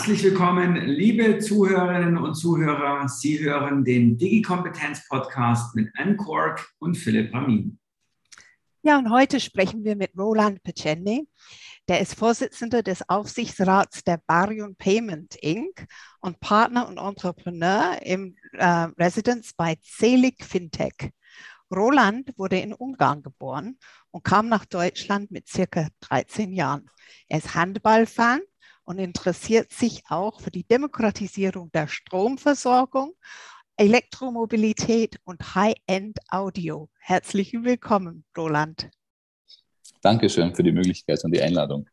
Herzlich willkommen, liebe Zuhörerinnen und Zuhörer. Sie hören den Digi-Kompetenz-Podcast mit Anne Kork und Philipp Ramin. Ja, und heute sprechen wir mit Roland Pecenni. Der ist Vorsitzender des Aufsichtsrats der Barion Payment Inc. und Partner und Entrepreneur im äh, Residence bei Celic Fintech. Roland wurde in Ungarn geboren und kam nach Deutschland mit circa 13 Jahren. Er ist Handballfan und interessiert sich auch für die Demokratisierung der Stromversorgung, Elektromobilität und High-End-Audio. Herzlich willkommen, Roland. Dankeschön für die Möglichkeit und die Einladung.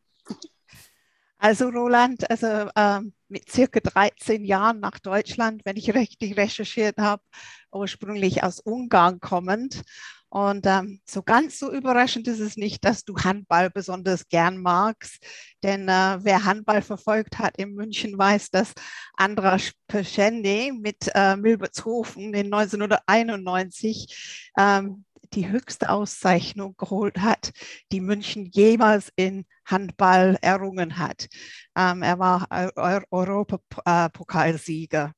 Also Roland, also ähm, mit circa 13 Jahren nach Deutschland, wenn ich richtig recherchiert habe, ursprünglich aus Ungarn kommend und ähm, so ganz so überraschend ist es nicht, dass du Handball besonders gern magst. Denn äh, wer Handball verfolgt hat in München, weiß, dass Andras Peschende mit äh, Milbertshofen in 1991 ähm, die höchste Auszeichnung geholt hat, die München jemals in Handball errungen hat. Ähm, er war Europapokalsieger.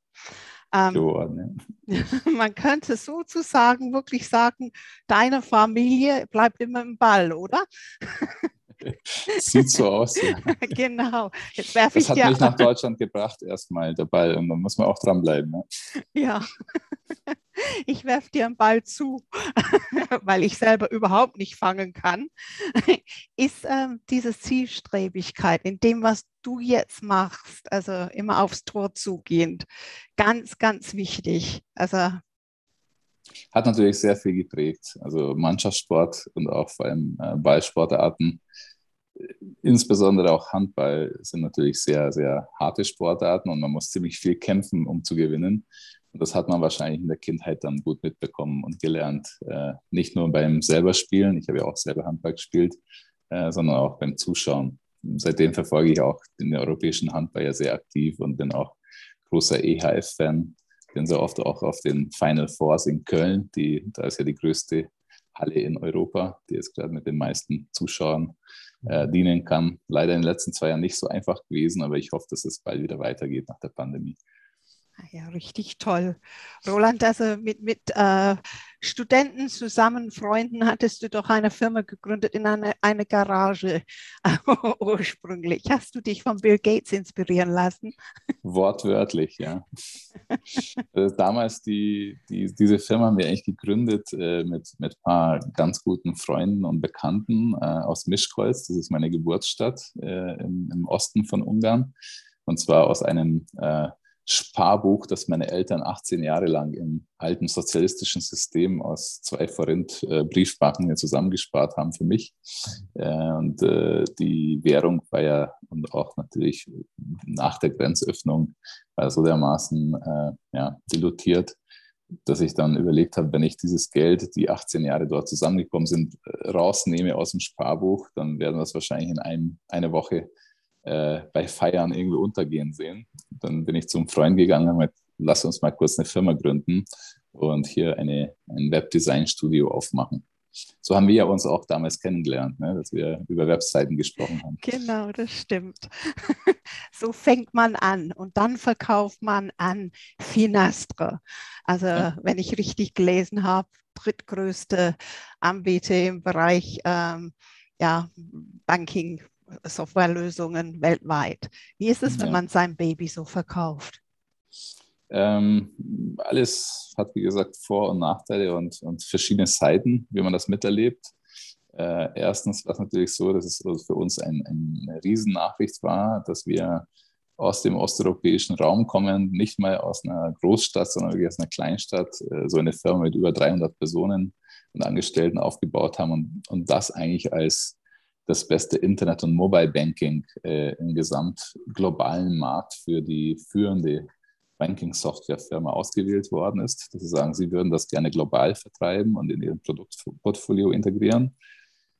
Ähm, Johann, ja. man könnte sozusagen wirklich sagen, deine Familie bleibt immer im Ball, oder? Sieht so aus. Ja. genau. Jetzt werfe ich das hat mich nach Deutschland gebracht, erstmal der Ball. Und da muss man auch dranbleiben. Ne? Ja. Ich werfe dir einen Ball zu, weil ich selber überhaupt nicht fangen kann. Ist ähm, diese Zielstrebigkeit in dem, was du jetzt machst, also immer aufs Tor zugehend, ganz, ganz wichtig. Also hat natürlich sehr viel geprägt. Also Mannschaftssport und auch vor allem äh, Ballsportarten insbesondere auch Handball sind natürlich sehr, sehr harte Sportarten und man muss ziemlich viel kämpfen, um zu gewinnen. Das hat man wahrscheinlich in der Kindheit dann gut mitbekommen und gelernt. Äh, nicht nur beim selber Spielen, ich habe ja auch selber Handball gespielt, äh, sondern auch beim Zuschauen. Seitdem verfolge ich auch den europäischen Handball ja sehr aktiv und bin auch großer EHF-Fan. Bin sehr oft auch auf den Final Fours in Köln. Die, da ist ja die größte Halle in Europa, die jetzt gerade mit den meisten Zuschauern äh, dienen kann. Leider in den letzten zwei Jahren nicht so einfach gewesen, aber ich hoffe, dass es bald wieder weitergeht nach der Pandemie. Ah ja, richtig toll. Roland, also mit, mit äh, Studenten zusammen, Freunden, hattest du doch eine Firma gegründet in eine, eine Garage ursprünglich. Hast du dich von Bill Gates inspirieren lassen? Wortwörtlich, ja. Äh, damals die, die, diese Firma haben wir eigentlich gegründet äh, mit, mit ein paar ganz guten Freunden und Bekannten äh, aus Mischkreuz. Das ist meine Geburtsstadt äh, im, im Osten von Ungarn. Und zwar aus einem äh, Sparbuch, das meine Eltern 18 Jahre lang im alten sozialistischen System aus zwei Forint äh, zusammengespart haben für mich. Äh, und äh, die Währung war ja und auch natürlich nach der Grenzöffnung war so dermaßen äh, ja, dilutiert, dass ich dann überlegt habe, wenn ich dieses Geld, die 18 Jahre dort zusammengekommen sind, äh, rausnehme aus dem Sparbuch, dann werden wir es wahrscheinlich in einem, eine Woche äh, bei Feiern irgendwie untergehen sehen. Dann bin ich zum Freund gegangen und gesagt, lass uns mal kurz eine Firma gründen und hier eine, ein Webdesign-Studio aufmachen. So haben wir ja uns auch damals kennengelernt, ne, dass wir über Webseiten gesprochen haben. Genau, das stimmt. so fängt man an und dann verkauft man an Finastre. Also ja. wenn ich richtig gelesen habe, drittgrößte Anbieter im Bereich ähm, ja, Banking, Softwarelösungen weltweit. Wie ist es, wenn ja. man sein Baby so verkauft? Ähm, alles hat, wie gesagt, Vor- und Nachteile und, und verschiedene Seiten, wie man das miterlebt. Äh, erstens war es natürlich so, dass es für uns ein, eine Riesennachricht war, dass wir aus dem osteuropäischen Raum kommen, nicht mal aus einer Großstadt, sondern wirklich aus einer Kleinstadt, äh, so eine Firma mit über 300 Personen und Angestellten aufgebaut haben und, und das eigentlich als das beste Internet- und Mobile-Banking äh, im gesamt globalen Markt für die führende Banking-Software-Firma ausgewählt worden ist. Dass sie sagen, sie würden das gerne global vertreiben und in ihr Produktportfolio integrieren.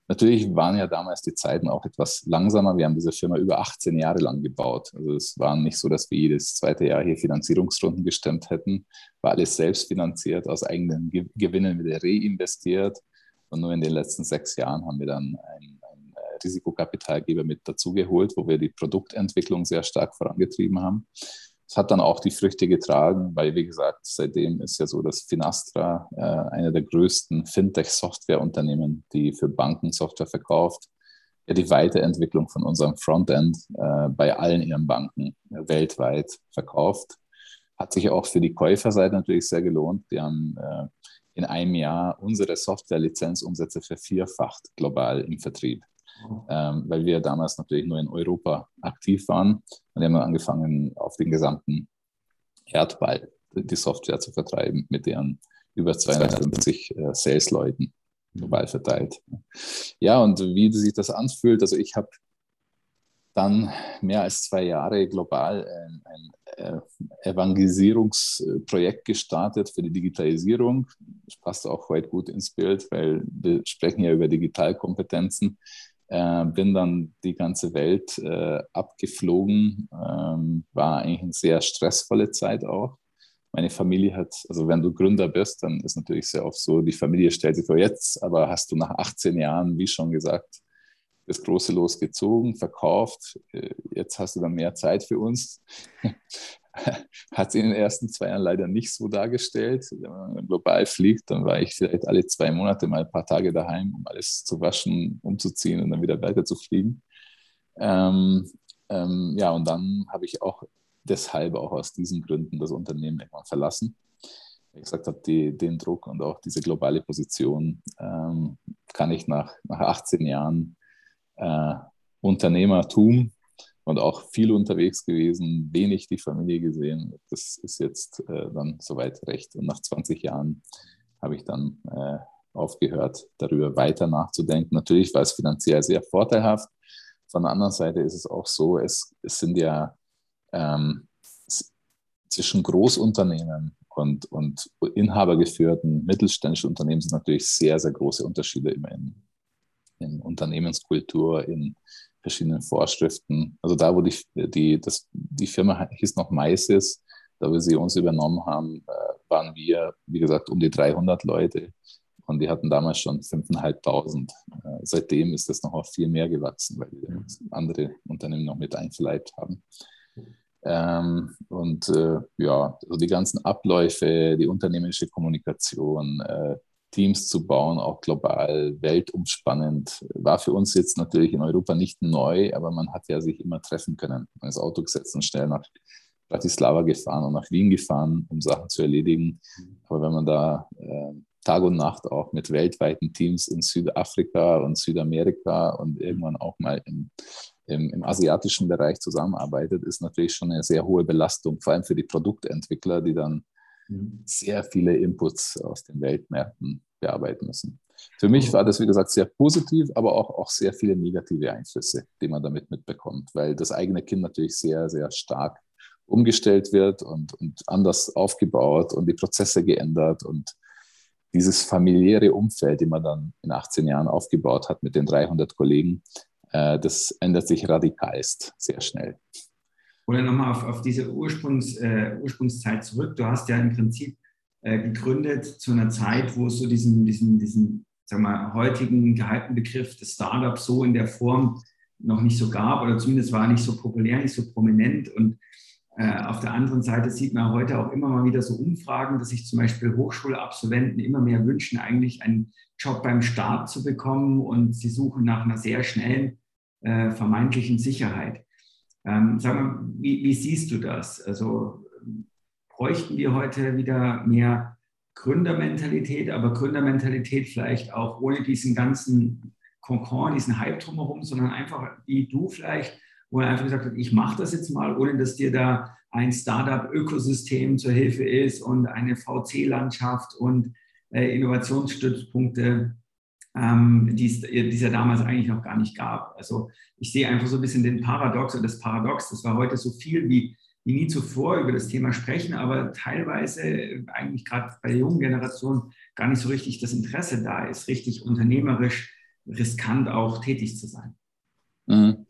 Natürlich waren ja damals die Zeiten auch etwas langsamer. Wir haben diese Firma über 18 Jahre lang gebaut. Also es war nicht so, dass wir jedes zweite Jahr hier Finanzierungsrunden gestemmt hätten. War alles selbst finanziert, aus eigenen Gewinnen wieder reinvestiert. Und nur in den letzten sechs Jahren haben wir dann ein Risikokapitalgeber mit dazugeholt, wo wir die Produktentwicklung sehr stark vorangetrieben haben. Es hat dann auch die Früchte getragen, weil, wie gesagt, seitdem ist ja so, dass Finastra, äh, einer der größten Fintech-Softwareunternehmen, die für Banken Software verkauft, ja die Weiterentwicklung von unserem Frontend äh, bei allen ihren Banken äh, weltweit verkauft. Hat sich auch für die Käuferseite natürlich sehr gelohnt. Die haben äh, in einem Jahr unsere Software-Lizenzumsätze vervierfacht global im Vertrieb. Ähm, weil wir damals natürlich nur in Europa aktiv waren und haben angefangen, auf den gesamten Erdball die Software zu vertreiben mit deren über 250 äh, Sales-Leuten global verteilt. Ja, und wie sich das anfühlt, also ich habe dann mehr als zwei Jahre global ein, ein äh, Evangelisierungsprojekt gestartet für die Digitalisierung. Das passt auch heute gut ins Bild, weil wir sprechen ja über Digitalkompetenzen. Äh, bin dann die ganze Welt äh, abgeflogen. Ähm, war eigentlich eine sehr stressvolle Zeit auch. Meine Familie hat, also wenn du Gründer bist, dann ist natürlich sehr oft so, die Familie stellt sich vor, jetzt aber hast du nach 18 Jahren, wie schon gesagt, das große Los gezogen, verkauft. Äh, jetzt hast du dann mehr Zeit für uns. Hat sich in den ersten zwei Jahren leider nicht so dargestellt. Wenn man global fliegt, dann war ich vielleicht alle zwei Monate mal ein paar Tage daheim, um alles zu waschen, umzuziehen und dann wieder weiter zu fliegen. Ähm, ähm, ja, und dann habe ich auch deshalb auch aus diesen Gründen das Unternehmen irgendwann verlassen. Wie gesagt habe, den Druck und auch diese globale Position ähm, kann ich nach, nach 18 Jahren äh, Unternehmertum und auch viel unterwegs gewesen, wenig die Familie gesehen. Das ist jetzt äh, dann soweit recht. Und nach 20 Jahren habe ich dann äh, aufgehört, darüber weiter nachzudenken. Natürlich war es finanziell sehr vorteilhaft. Von der anderen Seite ist es auch so, es, es sind ja ähm, zwischen Großunternehmen und, und inhabergeführten mittelständischen Unternehmen sind natürlich sehr, sehr große Unterschiede in, in Unternehmenskultur, in verschiedenen Vorschriften. Also da, wo die, die, das, die Firma hieß noch Maisis, da wir sie uns übernommen haben, äh, waren wir, wie gesagt, um die 300 Leute und die hatten damals schon 5.500. Äh, seitdem ist das noch auf viel mehr gewachsen, weil wir andere Unternehmen noch mit einverleibt haben. Ähm, und äh, ja, also die ganzen Abläufe, die unternehmerische Kommunikation, äh, Teams zu bauen, auch global, weltumspannend. War für uns jetzt natürlich in Europa nicht neu, aber man hat ja sich immer treffen können. Man ist Auto gesetzt und schnell nach Bratislava gefahren und nach Wien gefahren, um Sachen zu erledigen. Aber wenn man da äh, Tag und Nacht auch mit weltweiten Teams in Südafrika und Südamerika und irgendwann auch mal im, im, im, asiatischen Bereich zusammenarbeitet, ist natürlich schon eine sehr hohe Belastung, vor allem für die Produktentwickler, die dann sehr viele Inputs aus den Weltmärkten bearbeiten müssen. Für mich war das, wie gesagt, sehr positiv, aber auch, auch sehr viele negative Einflüsse, die man damit mitbekommt, weil das eigene Kind natürlich sehr, sehr stark umgestellt wird und, und anders aufgebaut und die Prozesse geändert und dieses familiäre Umfeld, die man dann in 18 Jahren aufgebaut hat mit den 300 Kollegen, äh, das ändert sich radikalst sehr schnell. Oder nochmal auf, auf diese Ursprungs, äh, Ursprungszeit zurück. Du hast ja im Prinzip äh, gegründet zu einer Zeit, wo es so diesen, diesen, diesen sagen wir, heutigen gehaltenen Begriff des Startups so in der Form noch nicht so gab oder zumindest war nicht so populär, nicht so prominent. Und äh, auf der anderen Seite sieht man heute auch immer mal wieder so Umfragen, dass sich zum Beispiel Hochschulabsolventen immer mehr wünschen, eigentlich einen Job beim Staat zu bekommen und sie suchen nach einer sehr schnellen äh, vermeintlichen Sicherheit. Ähm, sag mal, wie, wie, siehst du das? Also bräuchten wir heute wieder mehr Gründermentalität, aber Gründermentalität vielleicht auch ohne diesen ganzen Konkord, diesen Hype drumherum, sondern einfach wie du vielleicht, wo er einfach gesagt hat, ich mache das jetzt mal, ohne dass dir da ein Startup-Ökosystem zur Hilfe ist und eine VC-Landschaft und äh, Innovationsstützpunkte ähm, die es ja damals eigentlich noch gar nicht gab. Also ich sehe einfach so ein bisschen den Paradox oder das Paradox, das war heute so viel wie, wie nie zuvor über das Thema sprechen, aber teilweise eigentlich gerade bei der jungen Generation gar nicht so richtig das Interesse da ist, richtig unternehmerisch riskant auch tätig zu sein. Mhm.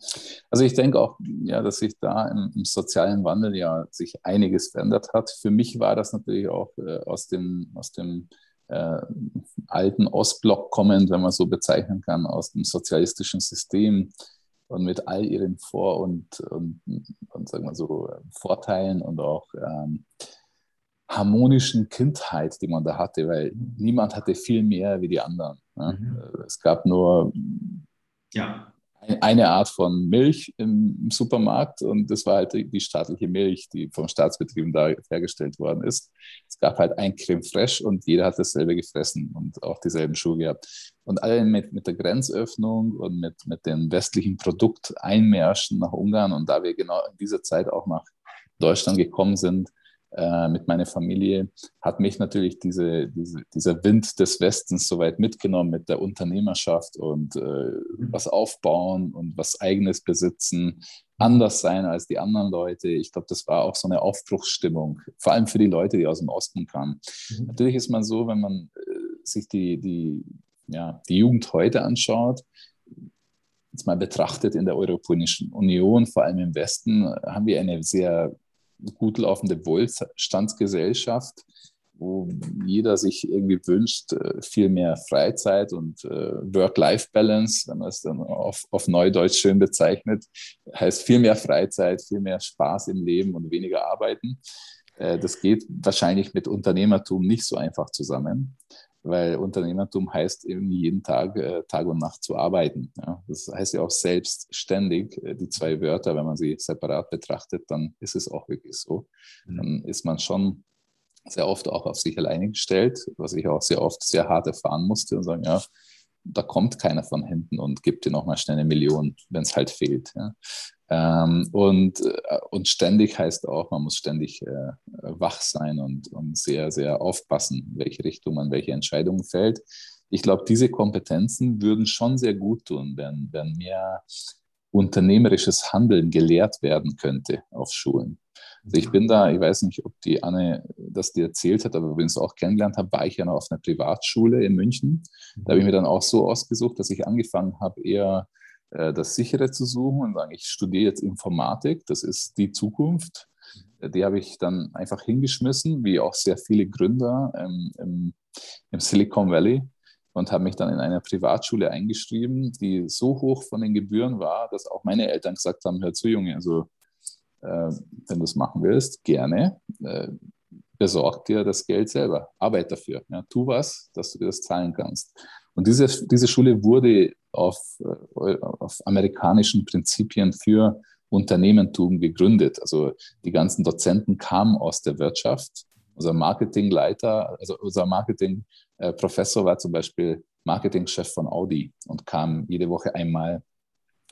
Also ich denke auch, ja, dass sich da im, im, sozialen Wandel ja sich einiges verändert hat. Für mich war das natürlich auch äh, aus dem, aus dem äh, alten Ostblock kommend, wenn man so bezeichnen kann, aus dem sozialistischen System und mit all ihren Vor- und, und, und sagen wir so, Vorteilen und auch ähm, harmonischen Kindheit, die man da hatte, weil niemand hatte viel mehr wie die anderen. Ne? Mhm. Es gab nur ja eine Art von Milch im Supermarkt und das war halt die staatliche Milch, die vom Staatsbetrieben da hergestellt worden ist. Gab halt ein Creme Fraiche und jeder hat dasselbe gefressen und auch dieselben Schuhe gehabt. Und alle mit, mit der Grenzöffnung und mit, mit den westlichen Produkteinmärschen nach Ungarn und da wir genau in dieser Zeit auch nach Deutschland gekommen sind, äh, mit meiner Familie, hat mich natürlich diese, diese, dieser Wind des Westens so weit mitgenommen mit der Unternehmerschaft und äh, mhm. was aufbauen und was eigenes besitzen, anders sein als die anderen Leute. Ich glaube, das war auch so eine Aufbruchsstimmung, vor allem für die Leute, die aus dem Osten kamen. Mhm. Natürlich ist man so, wenn man äh, sich die, die, ja, die Jugend heute anschaut, jetzt mal betrachtet in der Europäischen Union, vor allem im Westen, haben wir eine sehr gut laufende Wohlstandsgesellschaft, wo jeder sich irgendwie wünscht, äh, viel mehr Freizeit und äh, Work-Life-Balance, wenn man es dann auf, auf Neudeutsch schön bezeichnet, heißt viel mehr Freizeit, viel mehr Spaß im Leben und weniger arbeiten. Äh, das geht wahrscheinlich mit Unternehmertum nicht so einfach zusammen weil Unternehmertum heißt irgendwie jeden Tag, äh, Tag und Nacht zu arbeiten. Ja. Das heißt ja auch selbstständig, äh, die zwei Wörter, wenn man sie separat betrachtet, dann ist es auch wirklich so. Mhm. Dann ist man schon sehr oft auch auf sich alleine gestellt, was ich auch sehr oft sehr hart erfahren musste und sagen, ja, da kommt keiner von hinten und gibt dir nochmal schnell eine Million, wenn es halt fehlt. Ja. Ähm, und, äh, und ständig heißt auch, man muss ständig äh, wach sein und, und sehr, sehr aufpassen, welche Richtung man welche Entscheidungen fällt. Ich glaube, diese Kompetenzen würden schon sehr gut tun, wenn, wenn mehr unternehmerisches Handeln gelehrt werden könnte auf Schulen. Also ich bin da, ich weiß nicht, ob die Anne das dir erzählt hat, aber es auch kennengelernt habe, war ich ja noch auf einer Privatschule in München. Da habe ich mir dann auch so ausgesucht, dass ich angefangen habe, eher das Sichere zu suchen und sagen, ich studiere jetzt Informatik, das ist die Zukunft. Die habe ich dann einfach hingeschmissen, wie auch sehr viele Gründer ähm, im, im Silicon Valley und habe mich dann in einer Privatschule eingeschrieben, die so hoch von den Gebühren war, dass auch meine Eltern gesagt haben, hör zu Junge, also äh, wenn du es machen willst, gerne, äh, besorg dir das Geld selber, arbeit dafür, ja, tu was, dass du dir das zahlen kannst. Und diese, diese Schule wurde auf, äh, auf amerikanischen Prinzipien für Unternehmertum gegründet. Also die ganzen Dozenten kamen aus der Wirtschaft. Unser Marketingleiter, also unser Marketingprofessor war zum Beispiel Marketingchef von Audi und kam jede Woche einmal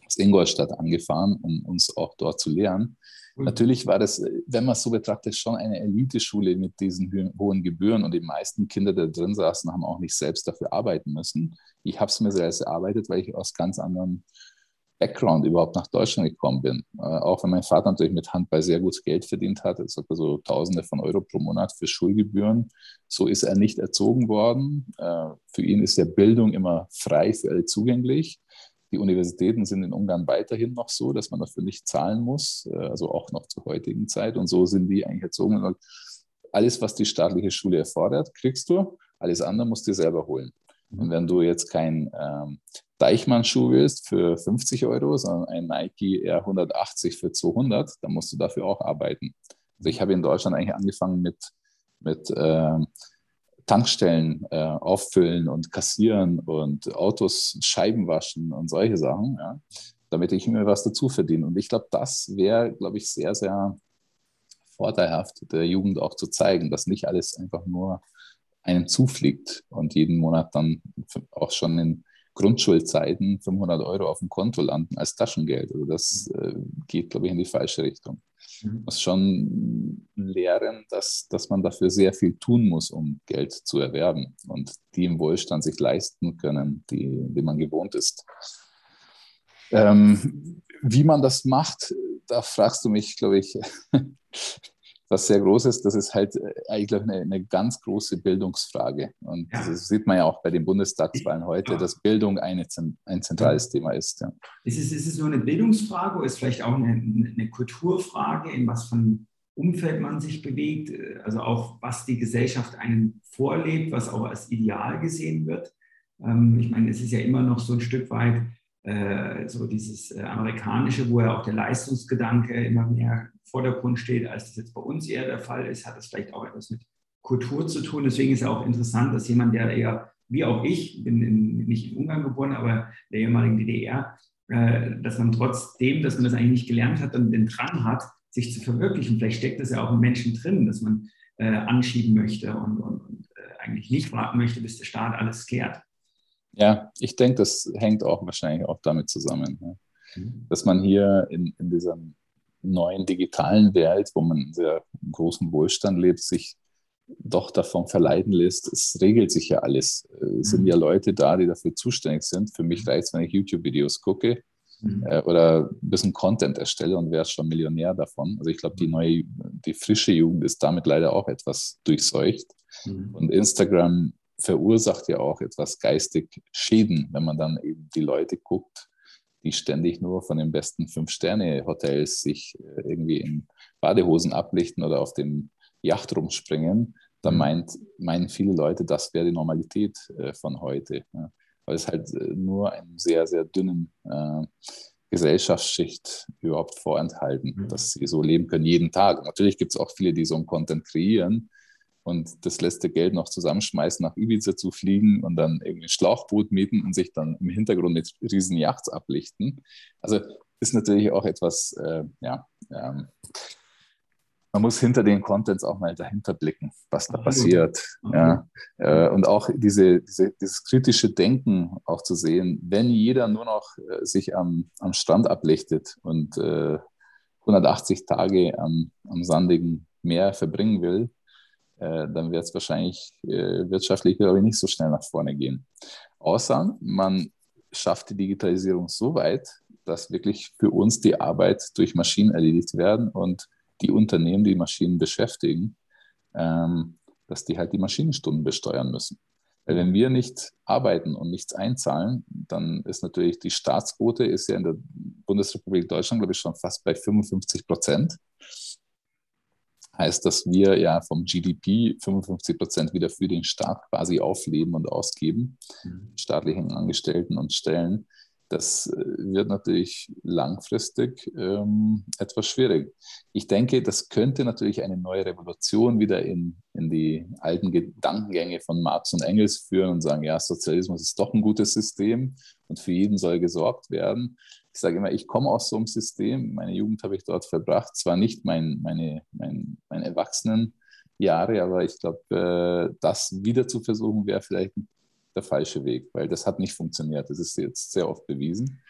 aus Ingolstadt angefahren, um uns auch dort zu lehren. Natürlich war das, wenn man es so betrachtet, schon eine Eliteschule mit diesen hohen Gebühren und die meisten Kinder, die da drin saßen, haben auch nicht selbst dafür arbeiten müssen. Ich habe es mir selbst erarbeitet, weil ich aus ganz anderen Background überhaupt nach Deutschland gekommen bin. Äh, auch wenn mein Vater natürlich mit Handball sehr gut Geld verdient hat, ich so Tausende von Euro pro Monat für Schulgebühren, so ist er nicht erzogen worden. Äh, für ihn ist ja Bildung immer frei für alle zugänglich. Die Universitäten sind in Ungarn weiterhin noch so, dass man dafür nicht zahlen muss, äh, also auch noch zur heutigen Zeit. Und so sind die eigentlich erzogen. Alles, was die staatliche Schule erfordert, kriegst du. Alles andere musst du dir selber holen. Mhm. Und wenn du jetzt kein ähm, Deichmann-Schuh willst für 50 Euro, sondern ein Nike R180 für 200, dann musst du dafür auch arbeiten. Also ich habe in Deutschland eigentlich angefangen mit, mit ähm, Tankstellen äh, auffüllen und kassieren und Autos Scheiben waschen und solche Sachen, ja, damit ich mir was dazu verdiene. Und ich glaube, das wäre, glaube ich, sehr, sehr vorteilhaft, der Jugend auch zu zeigen, dass nicht alles einfach nur einem zufliegt und jeden Monat dann auch schon in Grundschulzeiten 500 Euro auf dem Konto landen als Taschengeld. Also das äh, geht, glaube ich, in die falsche Richtung. Mhm. muss schon lehren, dass, dass man dafür sehr viel tun muss, um Geld zu erwerben und die im Wohlstand sich leisten können, die, die man gewohnt ist. Ähm, wie man das macht, da fragst du mich, glaube ich, was sehr groß ist, das ist halt äh, eigentlich eine, eine ganz große Bildungsfrage. Und ja. das sieht man ja auch bei den Bundestagswahlen heute, ja. dass Bildung eine, ein zentrales. Thema ist. Ja. Ist, es, ist es nur eine Bildungsfrage oder ist es vielleicht auch eine, eine Kulturfrage? In was von Umfeld man sich bewegt, also auch was die Gesellschaft einen vorlebt, was auch als Ideal gesehen wird. Ähm, ich meine, es ist ja immer noch so ein Stück weit so dieses äh, amerikanische, wo ja auch der Leistungsgedanke immer mehr im Vordergrund steht, als das jetzt bei uns eher der Fall ist, hat das vielleicht auch etwas mit Kultur zu tun. Deswegen ist es auch interessant, dass jemand, der eher, wie auch ich, bin in, nicht in Ungarn geboren, aber der ehemaligen DDR, äh, dass man trotzdem, dass man das eigentlich nicht gelernt hat und den Drang hat, sich zu verwirklichen. Vielleicht steckt das ja auch im Menschen drin, dass man äh, anschieben möchte und, und, und äh, eigentlich nicht warten möchte, bis der Staat alles klärt. Ja, ich denke, das hängt auch wahrscheinlich auch damit zusammen, ja. mhm. dass man hier in, in dieser neuen digitalen Welt, wo man in sehr großen Wohlstand lebt, sich doch davon verleiten lässt, es regelt sich ja alles. Es sind mhm. ja Leute da, die dafür zuständig sind. Für mich reicht es, wenn ich YouTube-Videos gucke mhm. äh, oder ein bisschen Content erstelle und wäre schon Millionär davon. Also ich glaube, die neue, die frische Jugend ist damit leider auch etwas durchseucht. Mhm. Und Instagram verursacht ja auch etwas geistig Schäden, wenn man dann eben die Leute guckt, die ständig nur von den besten Fünf-Sterne-Hotels sich äh, irgendwie in Badehosen ablichten oder auf dem Yacht rumspringen, dann mhm. meint, meinen viele Leute, das wäre die Normalität äh, von heute. Ja. Weil es halt äh, nur einen sehr, sehr dünnen äh, Gesellschaftsschicht überhaupt vorenthalten, mhm. dass sie so leben können jeden Tag. Natürlich gibt es auch viele, die so einen Content kreieren, und das letzte Geld noch zusammenschmeißen, nach Ibiza zu fliegen und dann irgendwie ein Schlauchboot mieten und sich dann im Hintergrund mit riesen Yachts ablichten. Also ist natürlich auch etwas, äh, ja, ähm, man muss hinter den Contents auch mal dahinter blicken, was da passiert. Ja. Äh, und auch diese, diese, dieses kritische Denken auch zu sehen, wenn jeder nur noch äh, sich am, am Strand ablichtet und äh, 180 Tage am, am sandigen Meer verbringen will, äh, dann wird es wahrscheinlich äh, wirtschaftlich, glaube ich, nicht so schnell nach vorne gehen. Außer man schafft die Digitalisierung so weit, dass wirklich für uns die Arbeit durch Maschinen erledigt werden und die Unternehmen, die Maschinen beschäftigen, ähm, dass die halt die Maschinenstunden besteuern müssen. Weil wenn wir nicht arbeiten und nichts einzahlen, dann ist natürlich die Staatsquote ist ja in der Bundesrepublik Deutschland, glaube ich, schon fast bei 55 Prozent heißt, dass wir ja vom GDP 55 Prozent wieder für den Staat quasi aufleben und ausgeben, mhm. staatlichen Angestellten und Stellen. Das äh, wird natürlich langfristig ähm, etwas schwierig. Ich denke, das könnte natürlich eine neue Revolution wieder in, in die alten Gedankengänge von Marx und Engels führen und sagen, ja, Sozialismus ist doch ein gutes System und für jeden soll gesorgt werden ich sage immer, ich komme aus so einem System. Meine Jugend habe ich dort verbracht. Zwar nicht mein, meine, mein, meine Erwachsenenjahre, aber ich glaube, äh, das wieder zu versuchen, wäre vielleicht der falsche Weg, weil das hat nicht funktioniert. Das ist jetzt sehr oft bewiesen.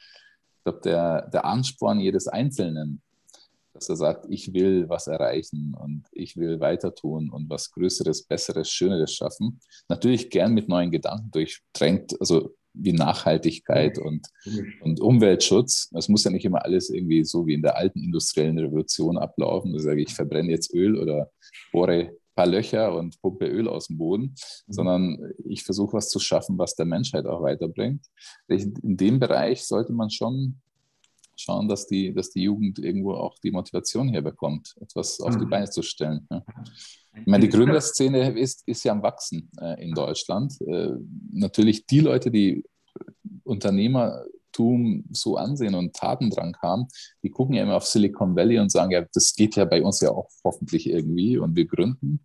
Ich glaube, der, der Ansporn jedes Einzelnen, dass er sagt, ich will was erreichen und ich will weiter tun und was Größeres, Besseres, Schöneres schaffen. Natürlich gern mit neuen Gedanken durchdrängt, also wie Nachhaltigkeit und, und Umweltschutz. Es muss ja nicht immer alles irgendwie so wie in der alten industriellen Revolution ablaufen. Da sage ich, ich verbrenne jetzt Öl oder bohre ein paar Löcher und pumpe Öl aus dem Boden, mhm. sondern ich versuche was zu schaffen, was der Menschheit auch weiterbringt. In dem Bereich sollte man schon schauen, dass die, dass die Jugend irgendwo auch die Motivation herbekommt, etwas auf die mhm. Beine zu stellen. Ja. Ich meine, die Gründerszene ist, ist ja am Wachsen äh, in Deutschland. Äh, natürlich die Leute, die Unternehmertum so ansehen und Tatendrang haben, die gucken ja immer auf Silicon Valley und sagen, ja, das geht ja bei uns ja auch hoffentlich irgendwie und wir gründen.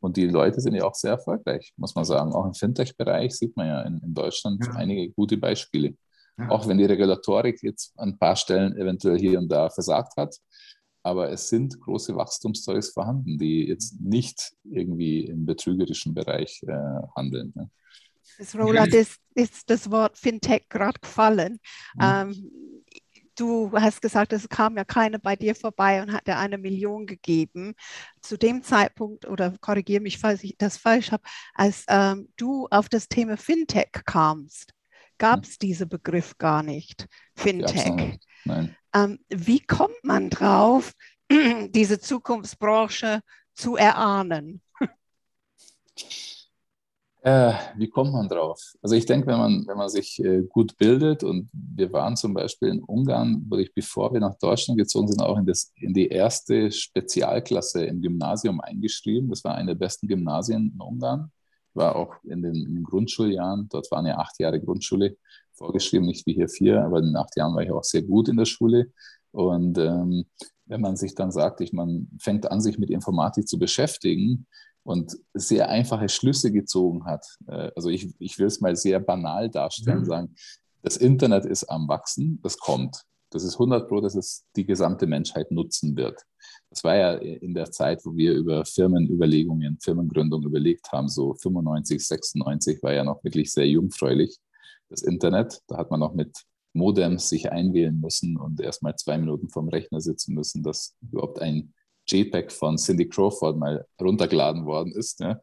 Und die Leute sind ja auch sehr erfolgreich, muss man sagen. Auch im Fintech-Bereich sieht man ja in, in Deutschland ja. einige gute Beispiele. Ja. Auch wenn die Regulatorik jetzt an ein paar Stellen eventuell hier und da versagt hat. Aber es sind große Wachstumsstories vorhanden, die jetzt nicht irgendwie im betrügerischen Bereich äh, handeln. Ne? Das Roland ist, ist das Wort Fintech gerade gefallen. Mhm. Ähm, du hast gesagt, es kam ja keiner bei dir vorbei und hat dir eine Million gegeben. Zu dem Zeitpunkt, oder korrigiere mich, falls ich das falsch habe, als ähm, du auf das Thema Fintech kamst, gab es diesen Begriff gar nicht, Fintech. Nein. Ähm, wie kommt man drauf, diese Zukunftsbranche zu erahnen? Äh, wie kommt man drauf? Also ich denke, wenn man, wenn man sich äh, gut bildet und wir waren zum Beispiel in Ungarn, wurde ich, bevor wir nach Deutschland gezogen sind, auch in, das, in die erste Spezialklasse im Gymnasium eingeschrieben. Das war eine der besten Gymnasien in Ungarn. War auch in den, in den Grundschuljahren, dort war eine acht Jahre Grundschule vorgeschrieben, nicht wie hier vier, aber in den acht Jahren war ich auch sehr gut in der Schule. Und ähm, wenn man sich dann sagt, ich, man fängt an, sich mit Informatik zu beschäftigen, und sehr einfache Schlüsse gezogen hat. Äh, also ich, ich will es mal sehr banal darstellen, mhm. sagen, das Internet ist am Wachsen, das kommt. Das ist 100 Pro, dass es die gesamte Menschheit nutzen wird. Das war ja in der Zeit, wo wir über Firmenüberlegungen, Firmengründung überlegt haben, so 95, 96 war ja noch wirklich sehr jungfräulich, das Internet. Da hat man noch mit Modems sich einwählen müssen und erstmal zwei Minuten vom Rechner sitzen müssen, dass überhaupt ein JPEG von Cindy Crawford mal runtergeladen worden ist. Mhm.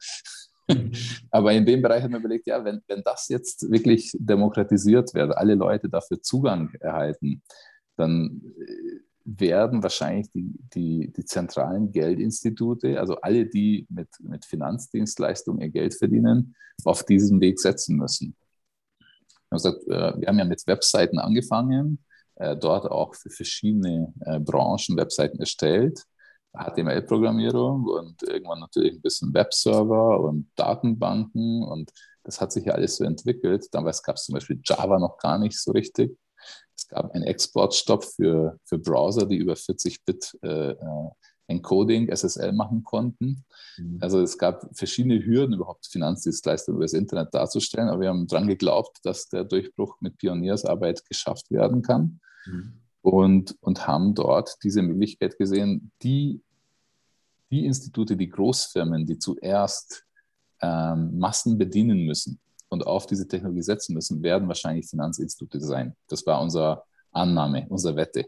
Aber in dem Bereich hat man überlegt, ja, wenn, wenn das jetzt wirklich demokratisiert wird, alle Leute dafür Zugang erhalten, dann äh, werden wahrscheinlich die, die, die zentralen Geldinstitute, also alle, die mit, mit Finanzdienstleistungen ihr Geld verdienen, auf diesen Weg setzen müssen. Also, wir haben ja mit Webseiten angefangen, äh, dort auch für verschiedene Branchen Webseiten erstellt. HTML-Programmierung und irgendwann natürlich ein bisschen Webserver und Datenbanken und das hat sich ja alles so entwickelt. Damals gab es zum Beispiel Java noch gar nicht so richtig. Es gab einen Exportstopp für, für Browser, die über 40-Bit äh, äh, Encoding, SSL machen konnten. Mhm. Also es gab verschiedene Hürden, überhaupt Finanzdienstleistungen über das Internet darzustellen, aber wir haben daran geglaubt, dass der Durchbruch mit Pioniersarbeit geschafft werden kann. Mhm und, und haben dort diese Möglichkeit gesehen, die, die Institute, die Großfirmen, die zuerst ähm, Massen bedienen müssen und auf diese Technologie setzen müssen, werden wahrscheinlich Finanzinstitute sein. Das war unsere Annahme, unsere Wette.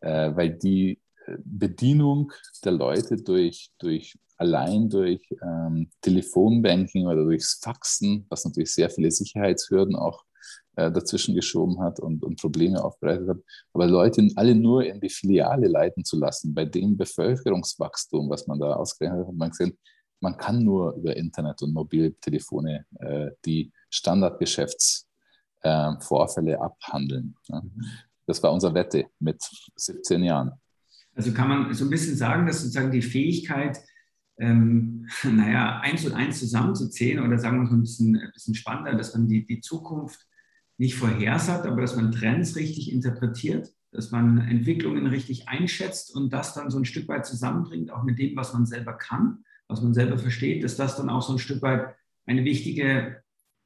Äh, weil die äh, Bedienung der Leute durch, durch allein durch ähm, Telefonbanking oder durchs Faxen, was natürlich sehr viele Sicherheitshürden auch äh, dazwischen geschoben hat und, und Probleme aufbereitet hat. Aber Leute alle nur in die Filiale leiten zu lassen, bei dem Bevölkerungswachstum, was man da ausgerechnet hat, hat man gesehen, man kann nur über Internet und Mobiltelefone äh, die Standardgeschäftsvorfälle äh, abhandeln. Mhm. Das war unsere Wette mit 17 Jahren. Also kann man so ein bisschen sagen, dass sozusagen die Fähigkeit, ähm, naja, eins und eins zusammenzuzählen oder sagen wir so ein bisschen, ein bisschen spannender, dass man die, die Zukunft nicht vorhersagt, aber dass man Trends richtig interpretiert, dass man Entwicklungen richtig einschätzt und das dann so ein Stück weit zusammenbringt, auch mit dem, was man selber kann, was man selber versteht, dass das dann auch so ein Stück weit eine wichtige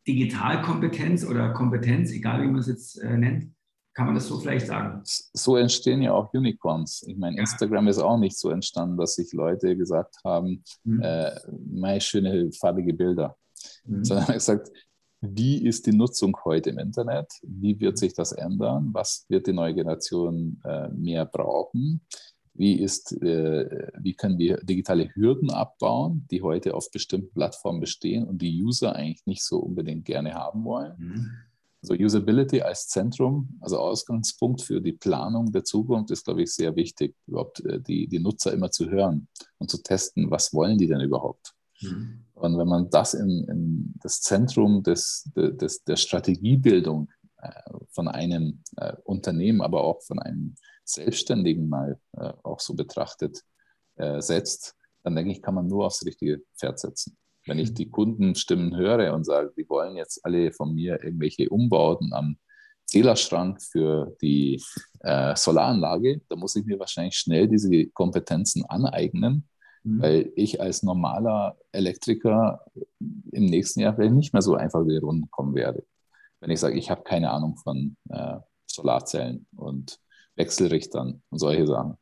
Digitalkompetenz oder Kompetenz, egal wie man es jetzt äh, nennt, kann man das so vielleicht sagen? So entstehen ja auch Unicorns. Ich meine, ja. Instagram ist auch nicht so entstanden, dass sich Leute gesagt haben, mhm. äh, meine schöne farbige Bilder. Mhm. Sondern gesagt, wie ist die Nutzung heute im Internet? Wie wird sich das ändern? Was wird die neue Generation äh, mehr brauchen? Wie, ist, äh, wie können wir digitale Hürden abbauen, die heute auf bestimmten Plattformen bestehen und die User eigentlich nicht so unbedingt gerne haben wollen? Mhm. Also Usability als Zentrum, also Ausgangspunkt für die Planung der Zukunft ist, glaube ich, sehr wichtig, überhaupt äh, die, die Nutzer immer zu hören und zu testen, was wollen die denn überhaupt? Mhm. Und wenn man das in, in das Zentrum des, des, der Strategiebildung äh, von einem Unternehmen, aber auch von einem Selbstständigen mal äh, auch so betrachtet, äh, setzt, dann denke ich, kann man nur aufs richtige Pferd setzen. Wenn ich die Kundenstimmen höre und sage, die wollen jetzt alle von mir irgendwelche Umbauten am Zählerschrank für die äh, Solaranlage, da muss ich mir wahrscheinlich schnell diese Kompetenzen aneignen, Mhm. Weil ich als normaler Elektriker im nächsten Jahr vielleicht nicht mehr so einfach über die Runden kommen werde. Wenn ich sage, ich habe keine Ahnung von äh, Solarzellen und Wechselrichtern und solche Sachen.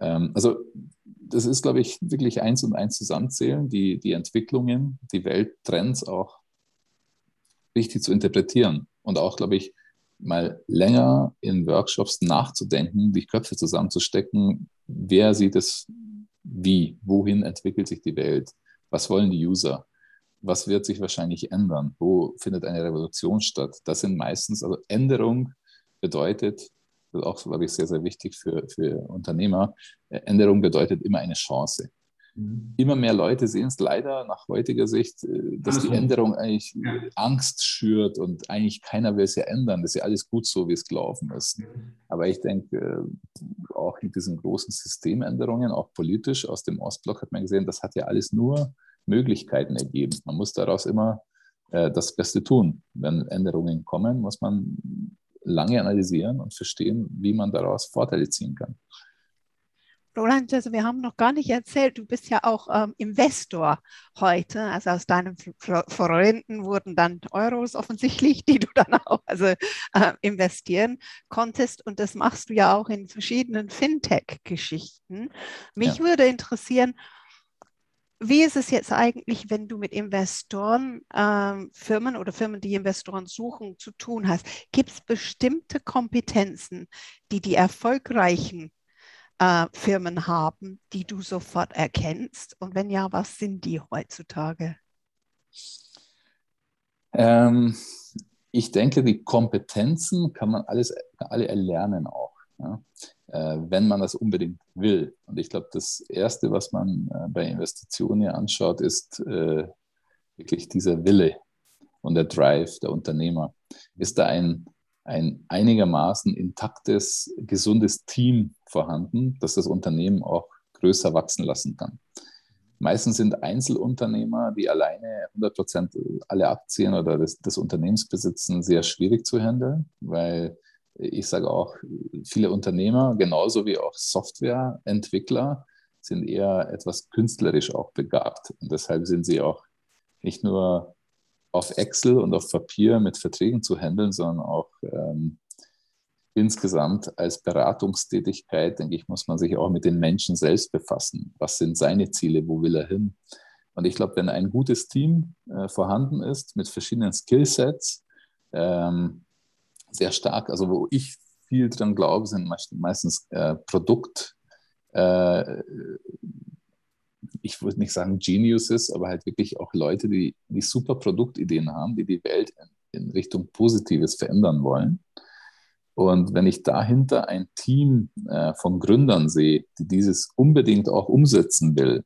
Ähm, also das ist, glaube ich, wirklich eins und eins zusammenzählen, die, die Entwicklungen, die Welttrends auch richtig zu interpretieren und auch, glaube ich, mal länger in Workshops nachzudenken, die Köpfe zusammenzustecken, wer sieht es wie, wohin entwickelt sich die Welt, was wollen die User, was wird sich wahrscheinlich ändern, wo findet eine Revolution statt. Das sind meistens, also Änderung bedeutet, das ist auch, glaube ich, sehr, sehr wichtig für, für Unternehmer, Änderung bedeutet immer eine Chance. mhm. immer mehr Leute sehen es leider nach heutiger Sicht, äh, dass die Änderung eigentlich ja. Angst schürt und eigentlich keiner will es ja ändern. Das ist ja alles gut so, wie es gelaufen ist. Mhm. Aber ich denke, äh, auch mit diesen großen Systemänderungen, auch politisch aus dem Ostblock hat man gesehen, das hat ja alles nur Möglichkeiten ergeben. Man muss daraus immer äh, das Beste tun. Wenn Änderungen kommen, muss man lange analysieren und verstehen, wie man daraus Vorteile ziehen kann. Roland, also wir haben noch gar nicht erzählt, du bist ja auch ähm, Investor heute. Also aus deinen Freunden wurden dann Euros offensichtlich, die du dann auch also, äh, investieren konntest. Und das machst du ja auch in verschiedenen Fintech-Geschichten. Mich ja. würde interessieren, wie ist es jetzt eigentlich, wenn du mit Investoren, ähm, Firmen oder Firmen, die Investoren suchen, zu tun hast? Gibt es bestimmte Kompetenzen, die die erfolgreichen äh, Firmen haben, die du sofort erkennst? Und wenn ja, was sind die heutzutage? Ähm, ich denke, die Kompetenzen kann man alles, alle erlernen auch ja, wenn man das unbedingt will. Und ich glaube, das Erste, was man äh, bei Investitionen anschaut, ist äh, wirklich dieser Wille und der Drive der Unternehmer. Ist da ein, ein einigermaßen intaktes, gesundes Team vorhanden, das das Unternehmen auch größer wachsen lassen kann? Meistens sind Einzelunternehmer, die alleine 100 Prozent alle Aktien oder des, des Unternehmens besitzen, sehr schwierig zu handeln, weil ich sage auch, viele Unternehmer, genauso wie auch Softwareentwickler, sind eher etwas künstlerisch auch begabt. Und deshalb sind sie auch nicht nur auf Excel und auf Papier mit Verträgen zu handeln, sondern auch ähm, insgesamt als Beratungstätigkeit, denke ich, muss man sich auch mit den Menschen selbst befassen. Was sind seine Ziele? Wo will er hin? Und ich glaube, wenn ein gutes Team äh, vorhanden ist mit verschiedenen Skillsets, ähm, sehr stark, also wo ich viel dran glaube, sind meistens äh, Produkt, äh, ich würde nicht sagen Geniuses, aber halt wirklich auch Leute, die, die super Produktideen haben, die die Welt in, in Richtung Positives verändern wollen. Und wenn ich dahinter ein Team äh, von Gründern sehe, die dieses unbedingt auch umsetzen will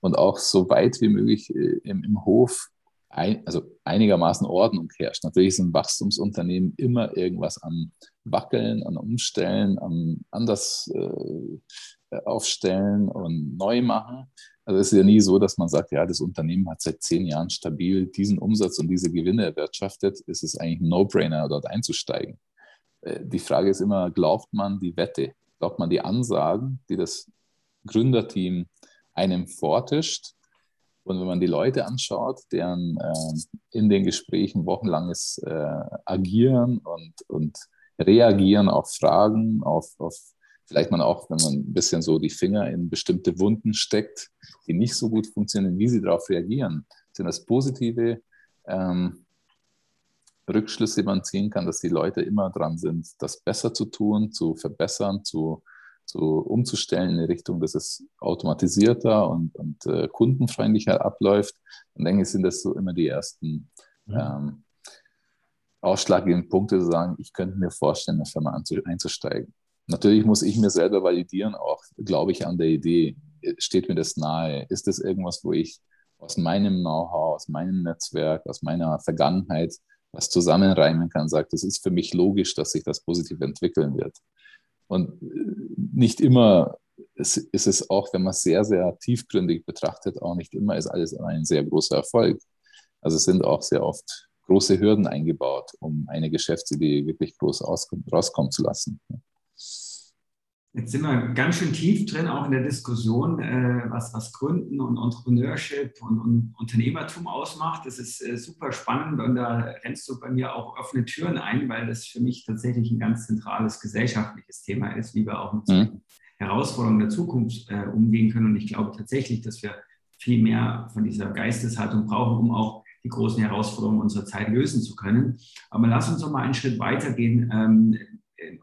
und auch so weit wie möglich äh, im, im Hof ein, also einigermaßen Ordnung herrscht. Natürlich ist ein Wachstumsunternehmen immer irgendwas am Wackeln, an Umstellen, am anders äh, aufstellen und neu machen. Also es ist ja nie so, dass man sagt, ja, das Unternehmen hat seit zehn Jahren stabil diesen Umsatz und diese Gewinne erwirtschaftet. Es ist eigentlich ein No-Brainer, dort einzusteigen. Äh, die Frage ist immer, glaubt man die Wette? Glaubt man die Ansagen, die das Gründerteam einem vortischt? Und wenn man die Leute anschaut, deren äh, in den Gesprächen wochenlanges äh, Agieren und, und Reagieren auf Fragen, auf, auf vielleicht man auch, wenn man ein bisschen so die Finger in bestimmte Wunden steckt, die nicht so gut funktionieren, wie sie darauf reagieren, sind das positive ähm, Rückschlüsse, die man ziehen kann, dass die Leute immer dran sind, das besser zu tun, zu verbessern, zu so umzustellen in die Richtung, dass es automatisierter und, und äh, kundenfreundlicher abläuft. Und denke ich, sind das so immer die ersten ja. ähm, ausschlaggebenden Punkte, zu sagen, ich könnte mir vorstellen, in eine Firma einzusteigen. Natürlich muss ich mir selber validieren, auch glaube ich an der Idee, steht mir das nahe, ist das irgendwas, wo ich aus meinem Know-how, aus meinem Netzwerk, aus meiner Vergangenheit was zusammenreimen kann, sagt, das ist für mich logisch, dass sich das positiv entwickeln wird. Und äh, nicht immer ist, es auch, wenn man es sehr, sehr tiefgründig betrachtet, auch nicht immer ist alles ein sehr großer Erfolg. Also es sind auch sehr oft große Hürden eingebaut, um eine Geschäftsidee wirklich groß rauskommen zu lassen. Jetzt sind wir ganz schön tief drin, auch in der Diskussion, äh, was, was Gründen und Entrepreneurship und, und Unternehmertum ausmacht. Das ist äh, super spannend und da rennst du bei mir auch offene Türen ein, weil das für mich tatsächlich ein ganz zentrales gesellschaftliches Thema ist, wie wir auch mit mhm. Herausforderungen der Zukunft äh, umgehen können. Und ich glaube tatsächlich, dass wir viel mehr von dieser Geisteshaltung brauchen, um auch die großen Herausforderungen unserer Zeit lösen zu können. Aber lass uns noch mal einen Schritt weitergehen. Ähm,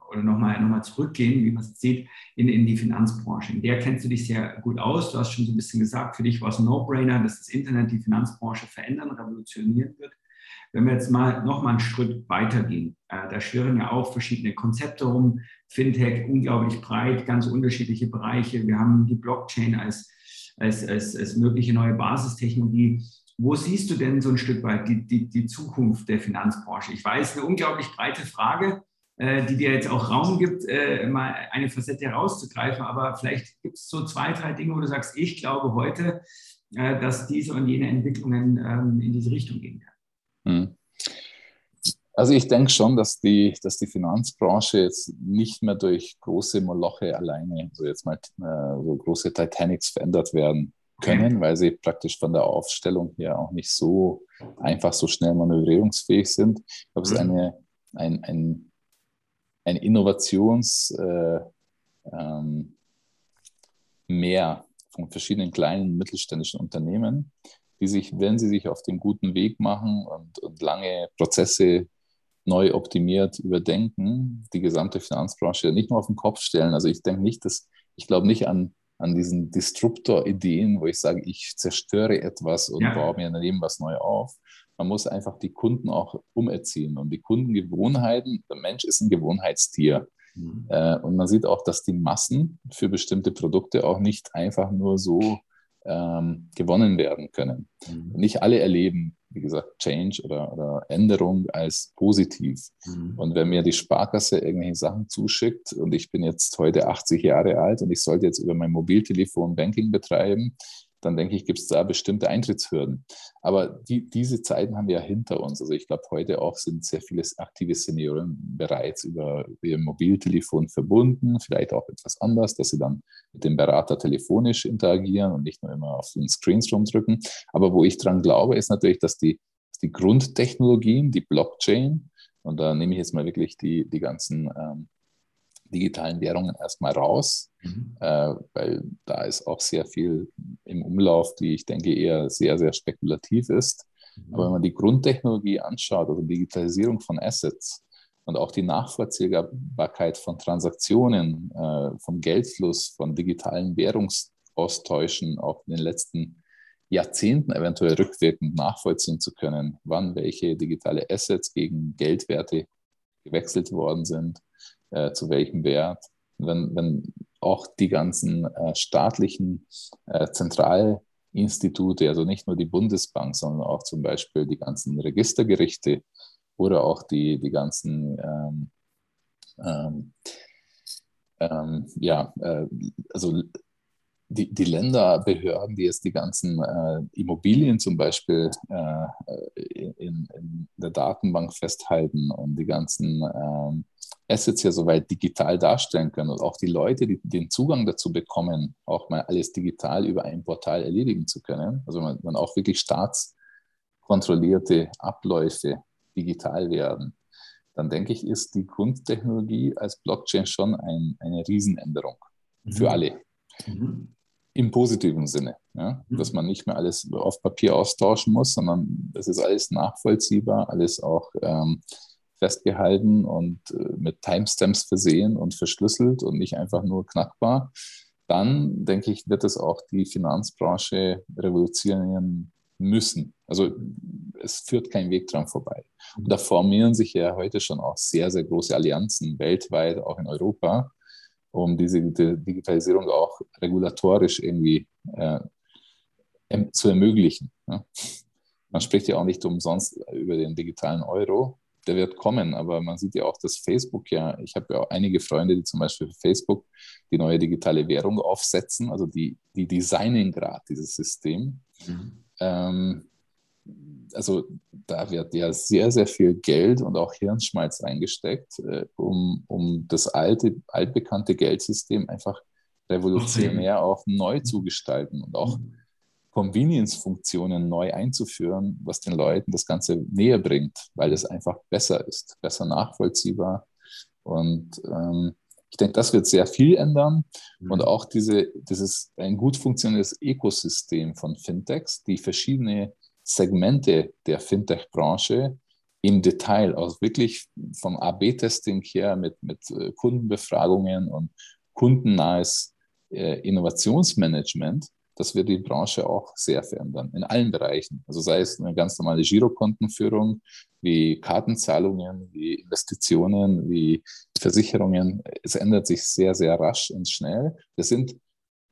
oder nochmal noch mal zurückgehen, wie man es sieht, in, in die Finanzbranche. In der kennst du dich sehr gut aus. Du hast schon so ein bisschen gesagt, für dich war es ein No-Brainer, dass das Internet die Finanzbranche verändern, revolutionieren wird. Wenn wir jetzt mal noch mal einen Schritt weitergehen, äh, da schwirren ja auch verschiedene Konzepte rum. Fintech unglaublich breit, ganz unterschiedliche Bereiche. Wir haben die Blockchain als als, als, als mögliche neue Basistechnologie. Wo siehst du denn so ein Stück weit die, die, die Zukunft der Finanzbranche? Ich weiß, eine unglaublich breite Frage, die dir jetzt auch Raum gibt, äh, mal eine Facette herauszugreifen, aber vielleicht gibt es so zwei, drei Dinge, wo du sagst, ich glaube heute, äh, dass diese und jene Entwicklungen ähm, in diese Richtung gehen können. Hm. Also ich denke schon, dass die, dass die Finanzbranche jetzt nicht mehr durch große Moloche alleine, also jetzt mal äh, so große Titanics verändert werden können, okay. weil sie praktisch von der Aufstellung her auch nicht so einfach so schnell manövrierungsfähig sind. Ich glaube, es ist mhm. eine, ein, ein, ein Innovations äh, ähm, mehr von verschiedenen kleinen mittelständischen Unternehmen, die sich, wenn sie sich auf den guten Weg machen und, und lange Prozesse neu optimiert überdenken, die gesamte Finanzbranche nicht nur auf den Kopf stellen. Also ich denke nicht, dass, ich glaube nicht an, an diesen Disruptor-Ideen, wo ich sage, ich zerstöre etwas und ja. baue mir daneben was neu auf. Man muss einfach die Kunden auch umerziehen und die Kundengewohnheiten, der Mensch ist ein Gewohnheitstier. Mhm. Äh, und man sieht auch, dass die Massen für bestimmte Produkte auch nicht einfach nur so ähm, gewonnen werden können. Mhm. Nicht alle erleben wie gesagt, Change oder, oder Änderung als positiv. Mhm. Und wenn mir die Sparkasse irgendwelche Sachen zuschickt und ich bin jetzt heute 80 Jahre alt und ich sollte jetzt über mein Mobiltelefon Banking betreiben, dann denke ich, gibt es da bestimmte Eintrittshürden. Aber die, diese Zeiten haben wir ja hinter uns. Also ich glaube, heute auch sind sehr viele aktive Senioren bereits über ihr Mobiltelefon verbunden, vielleicht auch etwas anders, dass sie dann mit dem Berater telefonisch interagieren und nicht nur immer auf den Screens rumdrücken. Aber wo ich dran glaube, ist natürlich, dass die, die Grundtechnologien, die Blockchain, und da nehme ich jetzt mal wirklich die, die ganzen ähm, digitalen Währungen erstmal raus, mhm. äh, weil da ist auch sehr viel im Umlauf, die ich denke eher sehr, sehr spekulativ ist. Mhm. Aber wenn man die Grundtechnologie anschaut, also Digitalisierung von Assets und auch die Nachvollziehbarkeit von Transaktionen, äh, vom Geldfluss, von digitalen Währungsaustauschen auch in den letzten Jahrzehnten eventuell rückwirkend nachvollziehen zu können, wann welche digitale Assets gegen Geldwerte gewechselt worden sind, äh, zu welchem Wert. Wenn, wenn auch die ganzen äh, staatlichen äh, Zentralinstitute, also nicht nur die Bundesbank, sondern auch zum Beispiel die ganzen Registergerichte oder auch die, die ganzen ähm, ähm, ähm, ja, äh, also die, die Länderbehörden, die jetzt die ganzen äh, Immobilien zum Beispiel äh, in, in, der Datenbank festhalten und die ganzen ähm, Assets ja soweit digital darstellen können und auch die Leute, die den Zugang dazu bekommen, auch mal alles digital über ein Portal erledigen zu können. Also man, man auch wirklich staatskontrollierte Abläufe digital werden. Dann denke ich, ist die Grundtechnologie als Blockchain schon ein, eine Riesenänderung mhm. für alle. Mhm. Im positiven Sinne, ja? Mhm. dass man nicht mehr alles auf Papier austauschen muss, sondern es ist alles nachvollziehbar, alles auch ähm, festgehalten und äh, mit Timestamps versehen und verschlüsselt und nicht einfach nur knackbar, dann denke ich, wird es auch die Finanzbranche revolutionieren müssen. Also es führt kein Weg dran vorbei. Und da formieren sich ja heute schon auch sehr, sehr große Allianzen weltweit, auch in Europa, um diese Digitalisierung auch regulatorisch irgendwie äh, zu ermöglichen. Ja. Man spricht ja auch nicht umsonst über den digitalen Euro, der wird kommen, aber man sieht ja auch, dass Facebook ja, ich habe ja auch einige Freunde, die zum Beispiel für Facebook die neue digitale Währung aufsetzen, also die, die designen gerade dieses System. Mhm. Ähm, also da wird ja sehr, sehr viel Geld und auch Hirnschmalz reingesteckt, äh, um, um das alte, altbekannte Geldsystem einfach revolutionär auch neu zu gestalten und auch mhm Convenience-Funktionen neu einzuführen, was den Leuten das Ganze näher bringt, weil es einfach besser ist, besser nachvollziehbar. Und ähm, ich denke, das wird sehr viel ändern. Mhm. Und auch diese, dieses ein gut funktionierendes Ökosystem von Fintechs, die verschiedene Segmente der Fintech-Branche im Detail, auch wirklich vom AB-Testing her mit, mit äh, Kundenbefragungen und kundennahes äh, Innovationsmanagement, das wird die Branche auch sehr verändern, in allen Bereichen. Also sei es eine ganz normale Girokontenführung, wie Kartenzahlungen, wie Investitionen, wie Versicherungen. Es ändert sich sehr, sehr rasch und schnell. Das sind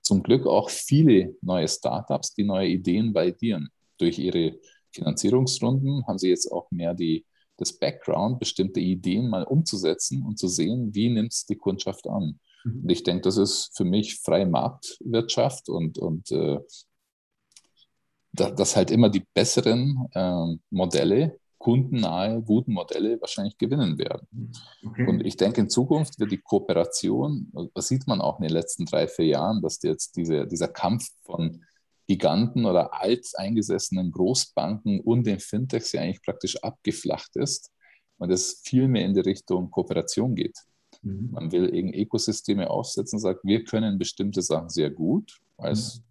zum Glück auch viele neue Startups, die neue Ideen validieren. Durch ihre Finanzierungsrunden haben sie jetzt auch mehr die, das Background, bestimmte Ideen mal umzusetzen und zu sehen, wie nimmt es die Kundschaft an. Mhm. Und ich denke, das ist für mich freie Marktwirtschaft und, und äh, dass halt immer die besseren äh, Modelle, kundennahe, guten Modelle wahrscheinlich gewinnen werden. Okay. Und ich denke, in Zukunft wird die Kooperation, das sieht man auch in den letzten drei, vier Jahren, dass jetzt diese, dieser Kampf von Giganten oder alteingesessenen Großbanken und den Fintechs ja eigentlich praktisch abgeflacht ist und es viel mehr in die Richtung Kooperation geht. Mhm. Man will eben Ökosysteme aufsetzen und sagt, wir können bestimmte Sachen sehr gut als mhm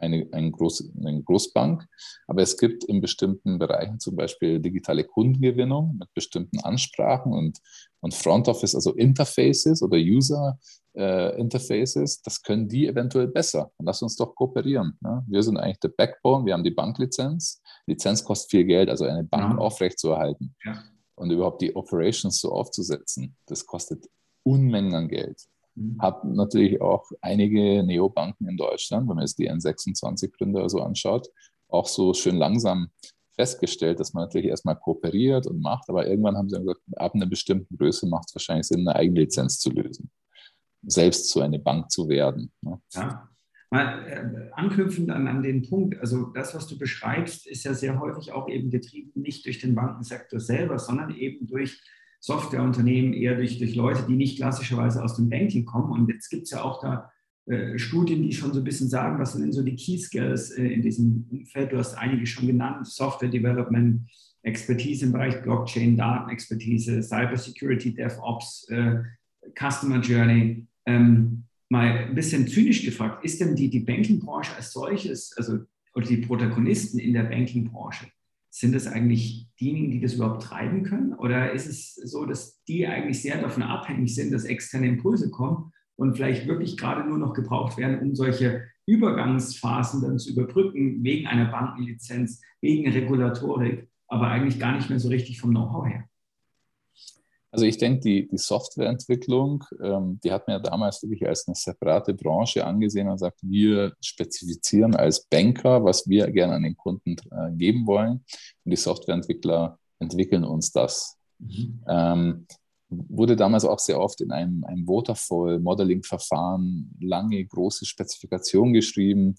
eine, ein Groß, eine Großbank, aber es gibt in bestimmten Bereichen zum Beispiel digitale Kundengewinnung mit bestimmten Ansprachen und, und Front Office, also Interfaces oder User äh, Interfaces, das können die eventuell besser. Und lass uns doch kooperieren. Ne? Wir sind eigentlich der Backbone, wir haben die Banklizenz. Lizenz kostet viel Geld, also eine Bank ja. aufrechtzuerhalten ja. und überhaupt die Operations so aufzusetzen, das kostet Unmengen an Geld. Mhm. Habe natürlich auch einige Neobanken in Deutschland, wenn man jetzt die N26-Gründer so anschaut, auch so schön langsam festgestellt, dass man natürlich erstmal kooperiert und macht, aber irgendwann haben sie gesagt, ab einer bestimmten Größe macht es wahrscheinlich Sinn, eine eigene Lizenz zu lösen, selbst zu einer Bank zu werden. Ne? Ja. Mal äh, anknüpfend an, an den Punkt, also das, was du beschreibst, ist ja sehr häufig auch eben getrieben nicht durch den Bankensektor selber, sondern eben durch Softwareunternehmen, eher durch, durch Leute, die nicht klassischerweise aus dem Banking kommen. Und jetzt gibt es ja auch da äh, Studien, die schon so ein bisschen sagen, was sind denn so die Key Skills äh, in diesem Umfeld? Du hast einige schon genannt, Software Development, Expertise im Bereich Blockchain, Datenexpertise, Cybersecurity, DevOps, äh, Customer Journey. Ähm, mal ein bisschen zynisch gefragt, ist denn die, die Banking-Branche als solches, also oder die Protagonisten in der Banking-Branche, sind das eigentlich diejenigen, die das überhaupt treiben können? Oder ist es so, dass die eigentlich sehr davon abhängig sind, dass externe Impulse kommen und vielleicht wirklich gerade nur noch gebraucht werden, um solche Übergangsphasen dann zu überbrücken, wegen einer Bankenlizenz, wegen Regulatorik, aber eigentlich gar nicht mehr so richtig vom Know-how her? Also ich denke, die, die Softwareentwicklung, ähm, die hat man ja damals wirklich als eine separate Branche angesehen und sagt, wir spezifizieren als Banker, was wir gerne an den Kunden äh, geben wollen. Und die Softwareentwickler entwickeln uns das. Mhm. Ähm, wurde damals auch sehr oft in einem, einem Waterfall-Modeling-Verfahren lange, große Spezifikationen geschrieben.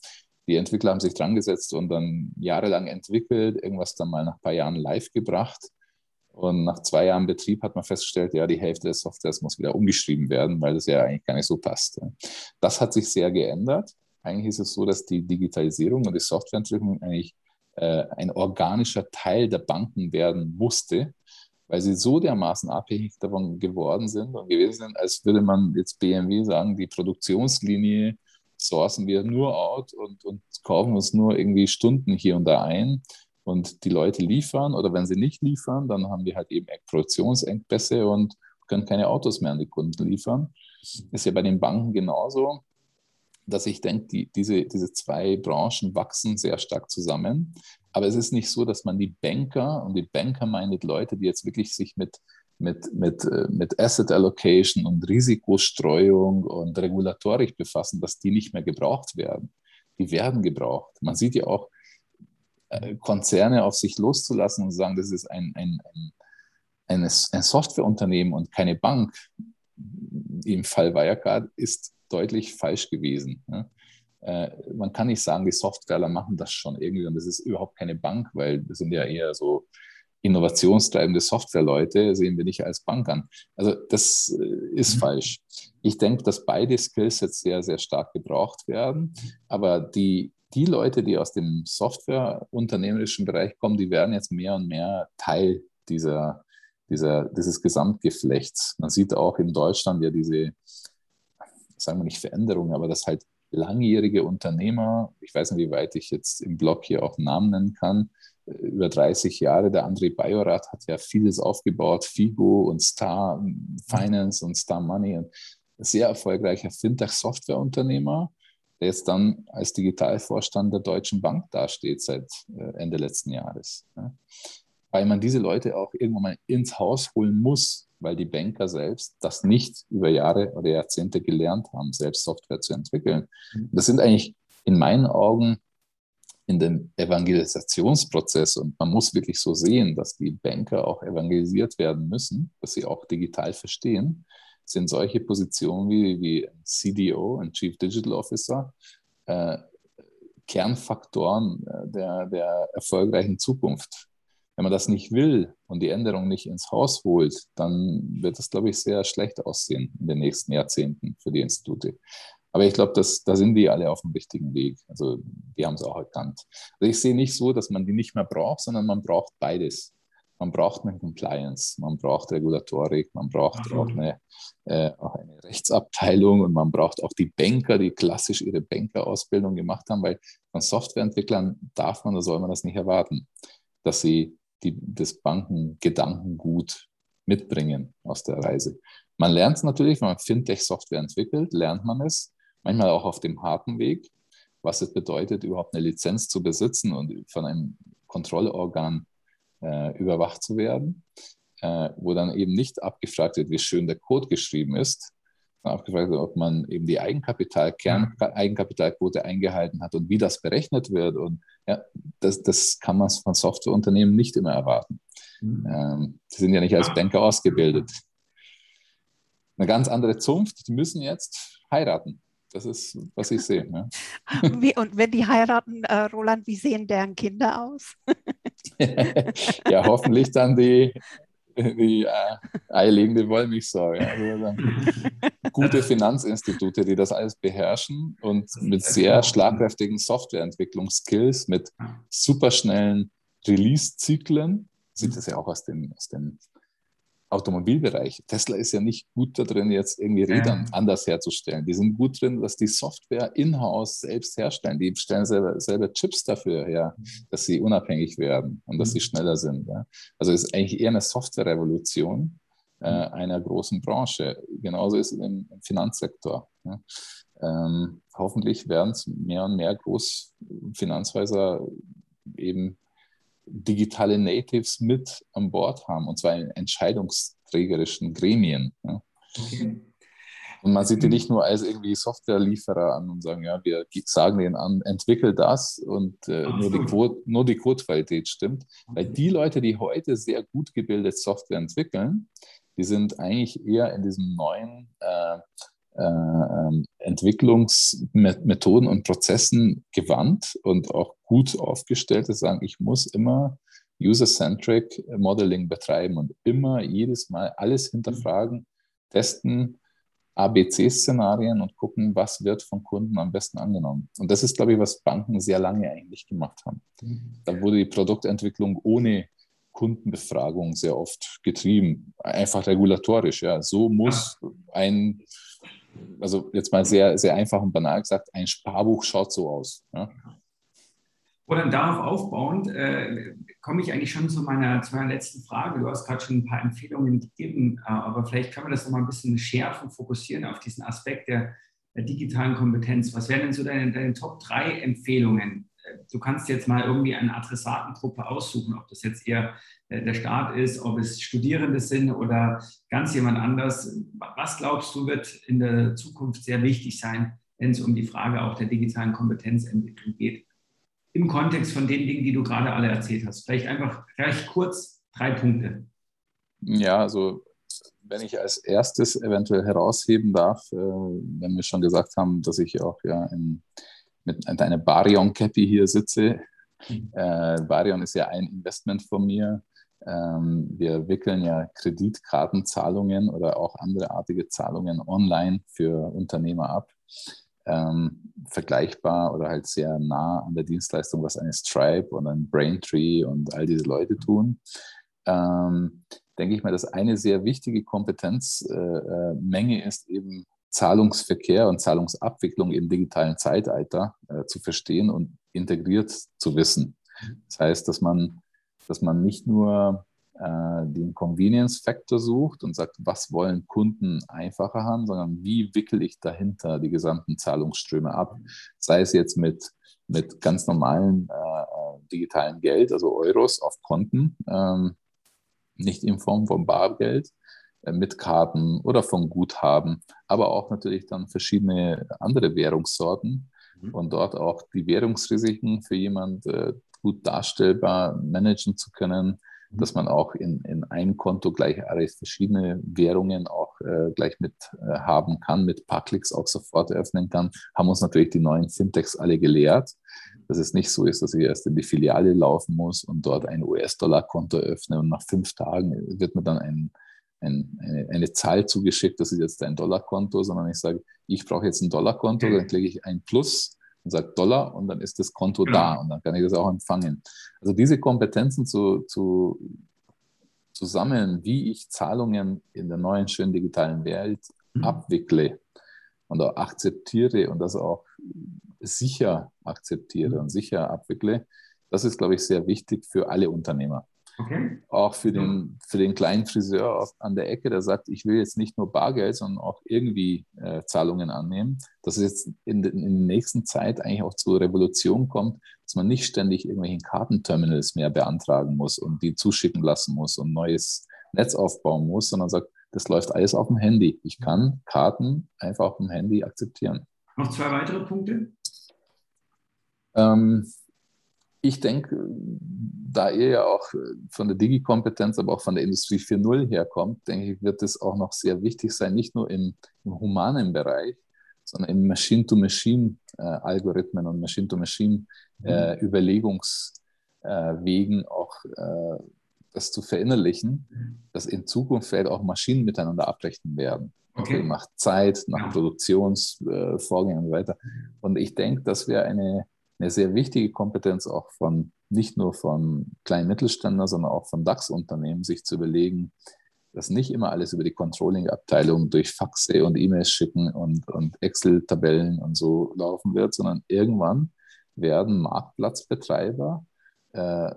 Die Entwickler haben sich dran gesetzt und dann jahrelang entwickelt, irgendwas dann mal nach ein paar Jahren live gebracht. Und nach zwei Jahren Betrieb hat man festgestellt, ja, die Hälfte des Softwares muss wieder umgeschrieben werden, weil das ja eigentlich gar nicht so passt. Das hat sich sehr geändert. Eigentlich ist es so, dass die Digitalisierung und die Softwareentwicklung eigentlich äh, ein organischer Teil der Banken werden musste, weil sie so dermaßen abhängig davon geworden sind und gewesen sind, als würde man jetzt BMW sagen, die Produktionslinie sourcen wir nur out und, und kaufen uns nur irgendwie Stunden hier und da ein und die Leute liefern oder wenn sie nicht liefern, dann haben wir halt eben Produktionsengpässe und können keine Autos mehr an die Kunden liefern. Ist ja bei den Banken genauso, dass ich denke, die, diese, diese zwei Branchen wachsen sehr stark zusammen. Aber es ist nicht so, dass man die Banker und die Banker meint Leute, die jetzt wirklich sich mit, mit, mit, äh, mit Asset Allocation und Risikostreuung und Regulatorik befassen, dass die nicht mehr gebraucht werden. Die werden gebraucht. Man sieht ja auch, Konzerne auf sich loszulassen und sagen, das ist ein, ein, ein, ein, Softwareunternehmen und keine Bank, im Fall Wirecard, ist deutlich falsch gewesen. Ne? Äh, man kann nicht sagen, die Softwareler machen das schon irgendwie und das ist überhaupt keine Bank, weil das sind ja eher so innovationstreibende Softwareleute, sehen wir nicht als Bank an. Also das äh, ist mhm. falsch. Ich denke, dass beide Skills sehr, sehr stark gebraucht werden, aber die die Leute, die aus dem softwareunternehmerischen Bereich kommen, die werden jetzt mehr und mehr Teil dieser, dieser, dieses Gesamtgeflechts. Man sieht auch in Deutschland ja diese, sagen wir nicht Veränderungen, aber dass halt langjährige Unternehmer, ich weiß nicht, wie weit ich jetzt im Blog hier auch Namen nennen kann, über 30 Jahre, der André Bajorat hat ja vieles aufgebaut, Figo und Star Finance und Star Money, ein sehr erfolgreicher Fintech-Softwareunternehmer der jetzt dann als Digitalvorstand der Deutschen Bank dasteht seit äh, Ende letzten Jahres. Weil man diese Leute auch irgendwann mal ins Haus holen muss, weil die Banker selbst das nicht über Jahre oder Jahrzehnte gelernt haben, selbst Software zu entwickeln. Mhm. Das sind eigentlich in meinen Augen in dem Evangelisationsprozess, und man muss wirklich so sehen, dass die Banker auch evangelisiert werden müssen, dass sie auch digital verstehen, sind solche Positionen wie, wie CDO, ein Chief Digital Officer, äh, Kernfaktoren äh, der, der erfolgreichen Zukunft. Wenn man das nicht will und die Änderung nicht ins Haus holt, dann wird es, glaube ich, sehr schlecht aussehen in den nächsten Jahrzehnten für die Institute. Aber ich glaube, da sind die alle auf dem richtigen Weg. Also die haben es auch erkannt. Also ich sehe nicht so, dass man die nicht mehr braucht, sondern man braucht beides. Man braucht eine Compliance, man braucht Regulatorik, man braucht auch eine, äh, auch eine Rechtsabteilung und man braucht auch die Banker, die klassisch ihre Bankerausbildung gemacht haben, weil von Softwareentwicklern darf man oder soll man das nicht erwarten, dass sie die, das Bankengedankengut mitbringen aus der Reise. Man lernt es natürlich, wenn man Fintech-Software entwickelt, lernt man es, manchmal auch auf dem harten Weg, was es bedeutet, überhaupt eine Lizenz zu besitzen und von einem Kontrollorgan äh, überwacht zu werden, äh, wo dann eben nicht abgefragt wird, wie schön der Code geschrieben ist, sondern abgefragt wird, ob man eben die Eigenkapital, Kern, Eigenkapitalquote eingehalten hat und wie das berechnet wird. Und ja, das, das kann man von Softwareunternehmen nicht immer erwarten. Mhm. Ähm, die sind ja nicht als Banker ausgebildet. Eine ganz andere Zunft, die müssen jetzt heiraten. Das ist, was ich sehe. Ja. Wie, und wenn die heiraten, äh, Roland, wie sehen deren Kinder aus? Ja, hoffentlich dann die, die äh, eierlegende Wollmilchsau. Ja. Also gute Finanzinstitute, die das alles beherrschen und mit sehr schlagkräftigen Softwareentwicklungsskills, mit superschnellen Release-Zyklen. Sieht das ja auch aus dem, aus dem Automobilbereich. Tesla ist ja nicht gut da drin, jetzt irgendwie Räder ja. anders herzustellen. Die sind gut drin, dass die Software in-house selbst herstellen. Die stellen selber, selber Chips dafür her, dass sie unabhängig werden und dass sie mhm. schneller sind. Ja. Also ist eigentlich eher eine Softwarerevolution äh, mhm. einer großen Branche. Genauso ist es im, im Finanzsektor. Ja. Ähm, hoffentlich werden es mehr und mehr Großfinanzhäuser eben digitale Natives mit an Bord haben, und zwar in entscheidungsträgerischen Gremien. Ja. Okay. Und man sieht die nicht nur als irgendwie Softwarelieferer an und sagen, ja, wir sagen denen an, entwickel das und äh, nur, die Quote, nur die Codequalität stimmt. Okay. Weil die Leute, die heute sehr gut gebildet Software entwickeln, die sind eigentlich eher in diesem neuen äh, Entwicklungsmethoden und Prozessen gewandt und auch gut aufgestellt ist, sagen, ich muss immer User-Centric Modeling betreiben und immer jedes Mal alles hinterfragen, testen, ABC-Szenarien und gucken, was wird von Kunden am besten angenommen. Und das ist, glaube ich, was Banken sehr lange eigentlich gemacht haben. Mhm. Da wurde die Produktentwicklung ohne Kundenbefragung sehr oft getrieben, einfach regulatorisch. Ja, so muss ein also jetzt mal sehr, sehr einfach und banal gesagt, ein Sparbuch schaut so aus. Ja? Oder darauf aufbauend äh, komme ich eigentlich schon zu meiner, zu meiner letzten Frage. Du hast gerade schon ein paar Empfehlungen gegeben, äh, aber vielleicht können wir das nochmal ein bisschen schärfen, fokussieren auf diesen Aspekt der, der digitalen Kompetenz. Was wären denn so deine, deine Top 3 Empfehlungen du kannst jetzt mal irgendwie eine Adressatengruppe aussuchen, ob das jetzt eher äh, der Staat ist, ob es Studierende sind oder ganz jemand anders. Was glaubst du, wird in der Zukunft sehr wichtig sein, wenn es um die Frage auch der digitalen Kompetenzentwicklung geht? Im Kontext von den Dingen, die du gerade alle erzählt hast. Vielleicht einfach recht kurz drei Punkte. Ja, also wenn ich als erstes eventuell herausheben darf, äh, wenn wir schon gesagt haben, dass ich auch ja in mit einer Barion-Cappy hier sitze. Mhm. Äh, Barion ist ja ein Investment von mir. Ähm, wir wickeln ja Kreditkartenzahlungen oder auch andere artige Zahlungen online für Unternehmer ab. Ähm, vergleichbar oder halt sehr nah an der Dienstleistung, was eine Stripe und ein Braintree und all diese Leute tun. Ähm, denke ich mal, dass eine sehr wichtige Kompetenzmenge äh, äh ist eben Zahlungsverkehr und Zahlungsabwicklung im digitalen Zeitalter äh, zu verstehen und integriert zu wissen. Das heißt, dass man, dass man nicht nur äh, den Convenience Factor sucht und sagt, was wollen Kunden einfacher haben, sondern wie wickel ich dahinter die gesamten Zahlungsströme ab, sei es jetzt mit, mit ganz normalen äh, äh digitalen Geld, also Euros auf Konten, ähm, nicht in Form von Bargeld, äh, mit Karten oder von Guthaben, aber auch natürlich dann verschiedene andere Währungssorten mhm. und dort auch die Währungsrisiken für jemand äh, gut darstellbar managen zu können, mhm. dass man auch in, in ein Konto gleich alle verschiedene Währungen auch äh, gleich mit äh, haben kann, mit paar Klicks auch sofort eröffnen kann, haben uns natürlich die neuen Fintechs alle gelehrt, dass es nicht so ist, dass ich erst in die Filiale laufen muss und dort ein US-Dollar-Konto öffne und nach fünf Tagen wird mir dann ein ein, eine, eine, Zahl zugeschickt, das ist jetzt ein Dollarkonto, sondern ich sage, ich brauche jetzt ein Dollarkonto, dann klicke ich ein Plus und sage Dollar und dann ist das Konto ja. da und dann kann ich das auch empfangen. Also diese Kompetenzen zu, zu, zu sammeln, wie ich Zahlungen in der neuen, schönen digitalen Welt mhm. abwickle und auch akzeptiere und das auch sicher akzeptiere mhm. und sicher abwickle, das ist, glaube ich, sehr wichtig für alle Unternehmer. Okay. Auch für den, für den kleinen Friseur an der Ecke, der sagt, ich will jetzt nicht nur Bargeld, sondern auch irgendwie äh, Zahlungen annehmen, dass es jetzt in, in der nächsten Zeit eigentlich auch zur Revolution kommt, dass man nicht ständig irgendwelche Kartenterminals mehr beantragen muss und die zuschicken lassen muss und neues Netz aufbauen muss, sondern sagt, das läuft alles auf dem Handy. Ich kann Karten einfach auf dem Handy akzeptieren. Noch zwei weitere Punkte? Ähm, ich denke, da ihr ja auch von der Digi-Kompetenz, aber auch von der Industrie 4.0 herkommt, denke ich, wird es auch noch sehr wichtig sein, nicht nur im, im humanen Bereich, sondern im Machine-to-Machine-Algorithmen äh, und Machine-to-Machine-Überlegungswegen äh, auch äh, das zu verinnerlichen, dass in Zukunft vielleicht auch Maschinen miteinander abrechnen werden. Okay. Nach Zeit, nach Produktionsvorgängen und so weiter. Und ich denke, das wäre eine eine sehr wichtige Kompetenz auch von nicht nur von kleinen Mittelständlern, sondern auch von DAX-Unternehmen, sich zu überlegen, dass nicht immer alles über die Controlling-Abteilung durch Faxe und E-Mails schicken und, und Excel-Tabellen und so laufen wird, sondern irgendwann werden Marktplatzbetreiber äh,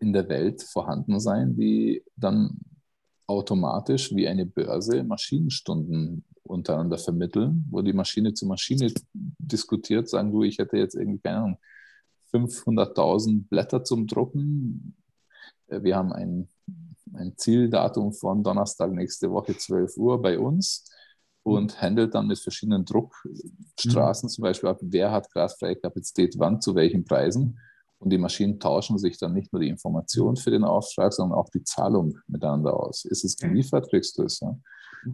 in der Welt vorhanden sein, die dann automatisch wie eine Börse Maschinenstunden untereinander vermitteln, wo die Maschine zu Maschine diskutiert, sagen du, ich hätte jetzt irgendwie, keine Ahnung, 500.000 Blätter zum Drucken. Äh, wir haben ein, ein Zieldatum von Donnerstag nächste Woche 12 Uhr bei uns und handelt dann mit verschiedenen Druckstraßen mhm. zum Beispiel ab, wer hat gradfreie Kapazität, wann, zu welchen Preisen. Und die Maschinen tauschen sich dann nicht nur die Information für den Auftrag, sondern auch die Zahlung miteinander aus. Ist es geliefert, kriegst du es. Ja?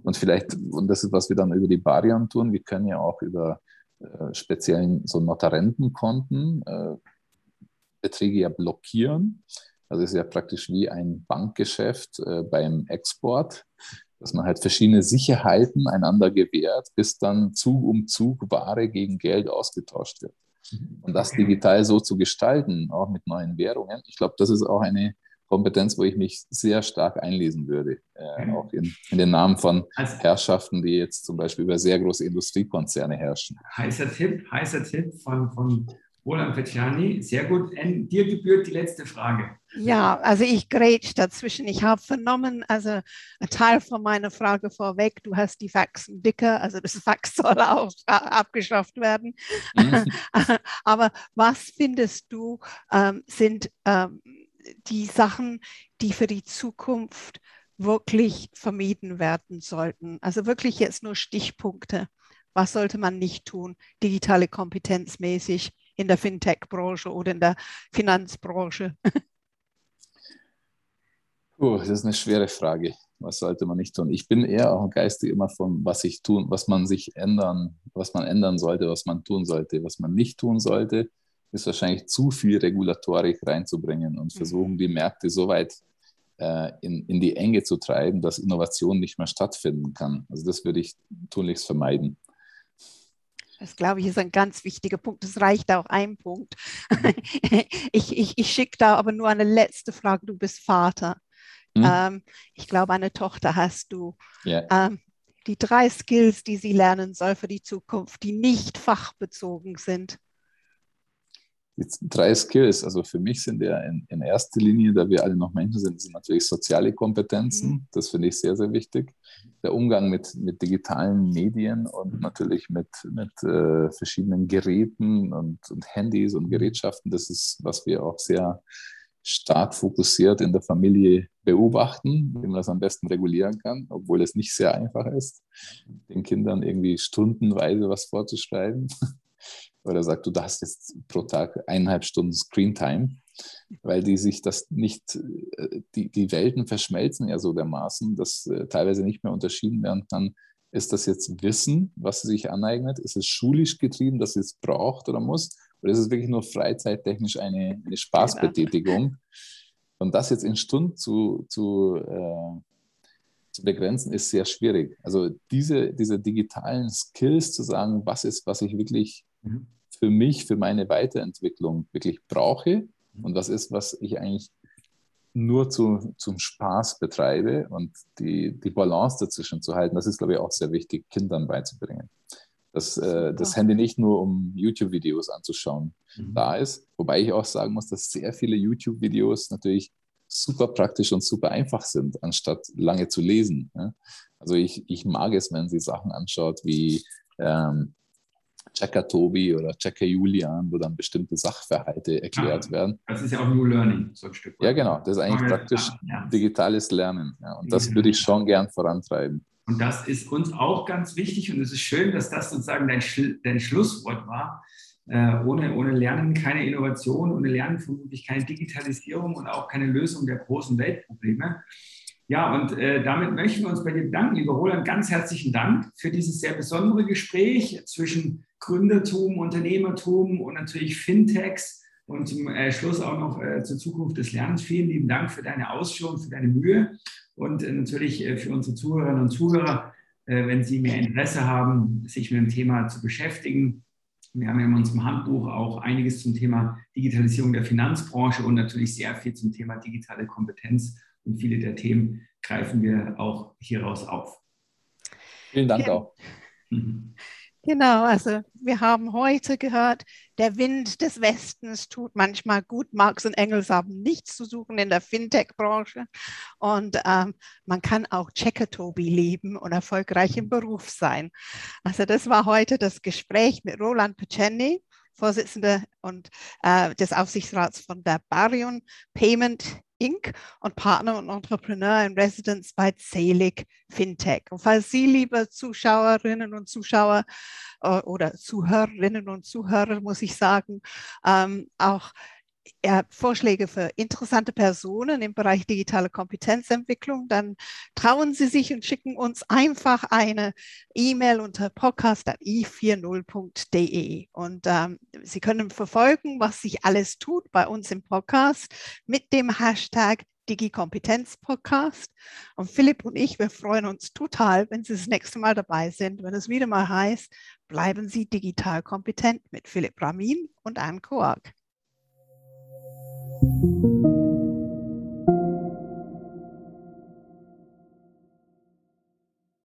Und vielleicht, und das ist, was wir dann über die Barion tun, wir können ja auch über äh, speziellen so Notarentenkonten äh, Beträge ja blockieren. Also es ist ja praktisch wie ein Bankgeschäft äh, beim Export, dass man halt verschiedene Sicherheiten einander gewährt, bis dann Zug um Zug Ware gegen Geld ausgetauscht wird. Mhm. Und das digital so zu gestalten, auch mit neuen Währungen, ich glaube, das ist auch eine Kompetenz, wo ich mich sehr stark einlesen würde, äh, mhm. auch in, in, den Namen von also, Herrschaften, die jetzt zum Beispiel über sehr große Industriekonzerne herrschen. Heißer Tipp, heißer Tipp von, von Roland Petjani. Sehr gut. En, dir gebührt die letzte Frage. Ja, also ich grätsch dazwischen. Ich habe vernommen, also ein Teil von meiner Frage vorweg, du hast die Faxen dicker, also das Fax soll auch abgeschafft werden. Mhm. Aber was findest du ähm, sind ähm, die Sachen, die für die Zukunft wirklich vermieden werden sollten. Also wirklich jetzt nur Stichpunkte. Was sollte man nicht tun, digitale Kompetenz mäßig in der Fintech-Branche oder in der Finanzbranche? Oh, das ist eine schwere Frage. Was sollte man nicht tun? Ich bin eher auch geistig immer von, was ich tun, was man sich ändern, was man ändern sollte, was man tun sollte, was man nicht tun sollte ist wahrscheinlich zu viel Regulatorik reinzubringen und mhm. versuchen, die Märkte so weit äh, in, in die Enge zu treiben, dass Innovation nicht mehr stattfinden kann. Also das würde ich tunlichst vermeiden. Das glaube ich ist ein ganz wichtiger Punkt. Es reicht auch ein Punkt. Mhm. ich ich, ich schicke da aber nur eine letzte Frage. Du bist Vater. Hm? Ähm, ich glaube, eine Tochter hast du. Yeah. Ähm, die drei Skills, die sie lernen soll für die Zukunft, die nicht fachbezogen sind die drei Skills, also für mich sind ja in, in, erster Linie, da wir alle noch Menschen sind, sind natürlich soziale Kompetenzen. Mhm. Das finde ich sehr, sehr wichtig. Der Umgang mit, mit digitalen Medien und natürlich mit, mit äh, verschiedenen Geräten und, und, Handys und. Gerätschaften, das ist, was wir auch sehr stark fokussiert in der Familie beobachten, wie man das am besten regulieren kann, obwohl es nicht sehr einfach ist, den Kindern irgendwie stundenweise was vorzuschreiben. Oder sagt, du darfst jetzt pro Tag eineinhalb Stunden Screentime, weil die sich das nicht, äh, die, die Welten verschmelzen ja so dermaßen, dass äh, teilweise nicht mehr unterschieden werden kann, ist das jetzt Wissen, was sie sich aneignet? Ist es schulisch getrieben, dass sie es braucht oder muss? Oder ist es wirklich nur freizeittechnisch eine, eine Spaßbetätigung? Und das jetzt in Stunden zu, zu, äh, zu begrenzen, ist sehr schwierig. Also diese, diese digitalen Skills zu sagen, was ist, was ich wirklich mhm. für mich, für meine Weiterentwicklung wirklich brauche mhm. und was ist, was ich eigentlich nur zu, zum Spaß betreibe und die, die Balance dazwischen zu halten, das ist, glaube ich, auch sehr wichtig, Kindern beizubringen. Dass äh, das Handy nicht nur um YouTube-Videos anzuschauen mhm. da ist, wobei ich auch sagen muss, dass sehr viele YouTube-Videos natürlich super praktisch und super einfach sind, anstatt lange zu lesen. Ne? Also ich, ich mag es, wenn sie Sachen anschaut wie ähm, Checker Tobi oder Checker Julian, wo dann bestimmte Sachverhalte erklärt ja, werden. Das ist ja auch New Learning, so ein Stück. Ja, genau. Das ist eigentlich praktisch ja. digitales Lernen. Ja, und das würde ich schon gern vorantreiben. Und das ist uns auch ganz wichtig und es ist schön, dass das sozusagen dein, dein Schlusswort war. Äh, ohne, ohne Lernen keine Innovation, ohne Lernen vermutlich keine Digitalisierung und auch keine Lösung der großen Weltprobleme. Ja, und äh, damit möchten wir uns bei dir bedanken, lieber Roland. Ganz herzlichen Dank für dieses sehr besondere Gespräch zwischen Gründertum, Unternehmertum und natürlich Fintechs und zum äh, Schluss auch noch äh, zur Zukunft des Lernens. Vielen lieben Dank für deine Ausführungen, für deine Mühe und äh, natürlich äh, für unsere Zuhörerinnen und Zuhörer, äh, wenn Sie mehr Interesse haben, sich mit dem Thema zu beschäftigen. Wir haben in unserem Handbuch auch einiges zum Thema Digitalisierung der Finanzbranche und natürlich sehr viel zum Thema digitale Kompetenz und viele der Themen greifen wir auch hieraus auf. Vielen Dank ja. auch. Genau, also wir haben heute gehört, der Wind des Westens tut manchmal gut. Marx und Engels haben nichts zu suchen in der Fintech-Branche. Und ähm, man kann auch Checker-Tobi leben und erfolgreich im Beruf sein. Also das war heute das Gespräch mit Roland Pacenni, Vorsitzender und äh, des Aufsichtsrats von der Barion Payment Inc. und Partner und Entrepreneur in Residence bei Zelig Fintech. Und falls Sie, liebe Zuschauerinnen und Zuschauer äh, oder Zuhörerinnen und Zuhörer, muss ich sagen, ähm, auch ja, Vorschläge für interessante Personen im Bereich digitale Kompetenzentwicklung, dann trauen Sie sich und schicken uns einfach eine E-Mail unter podcast.i40.de. Und ähm, Sie können verfolgen, was sich alles tut bei uns im Podcast mit dem Hashtag Digi-Kompetenz-Podcast. Und Philipp und ich, wir freuen uns total, wenn Sie das nächste Mal dabei sind, wenn es wieder mal heißt, bleiben Sie digital kompetent mit Philipp Ramin und Anne Koak.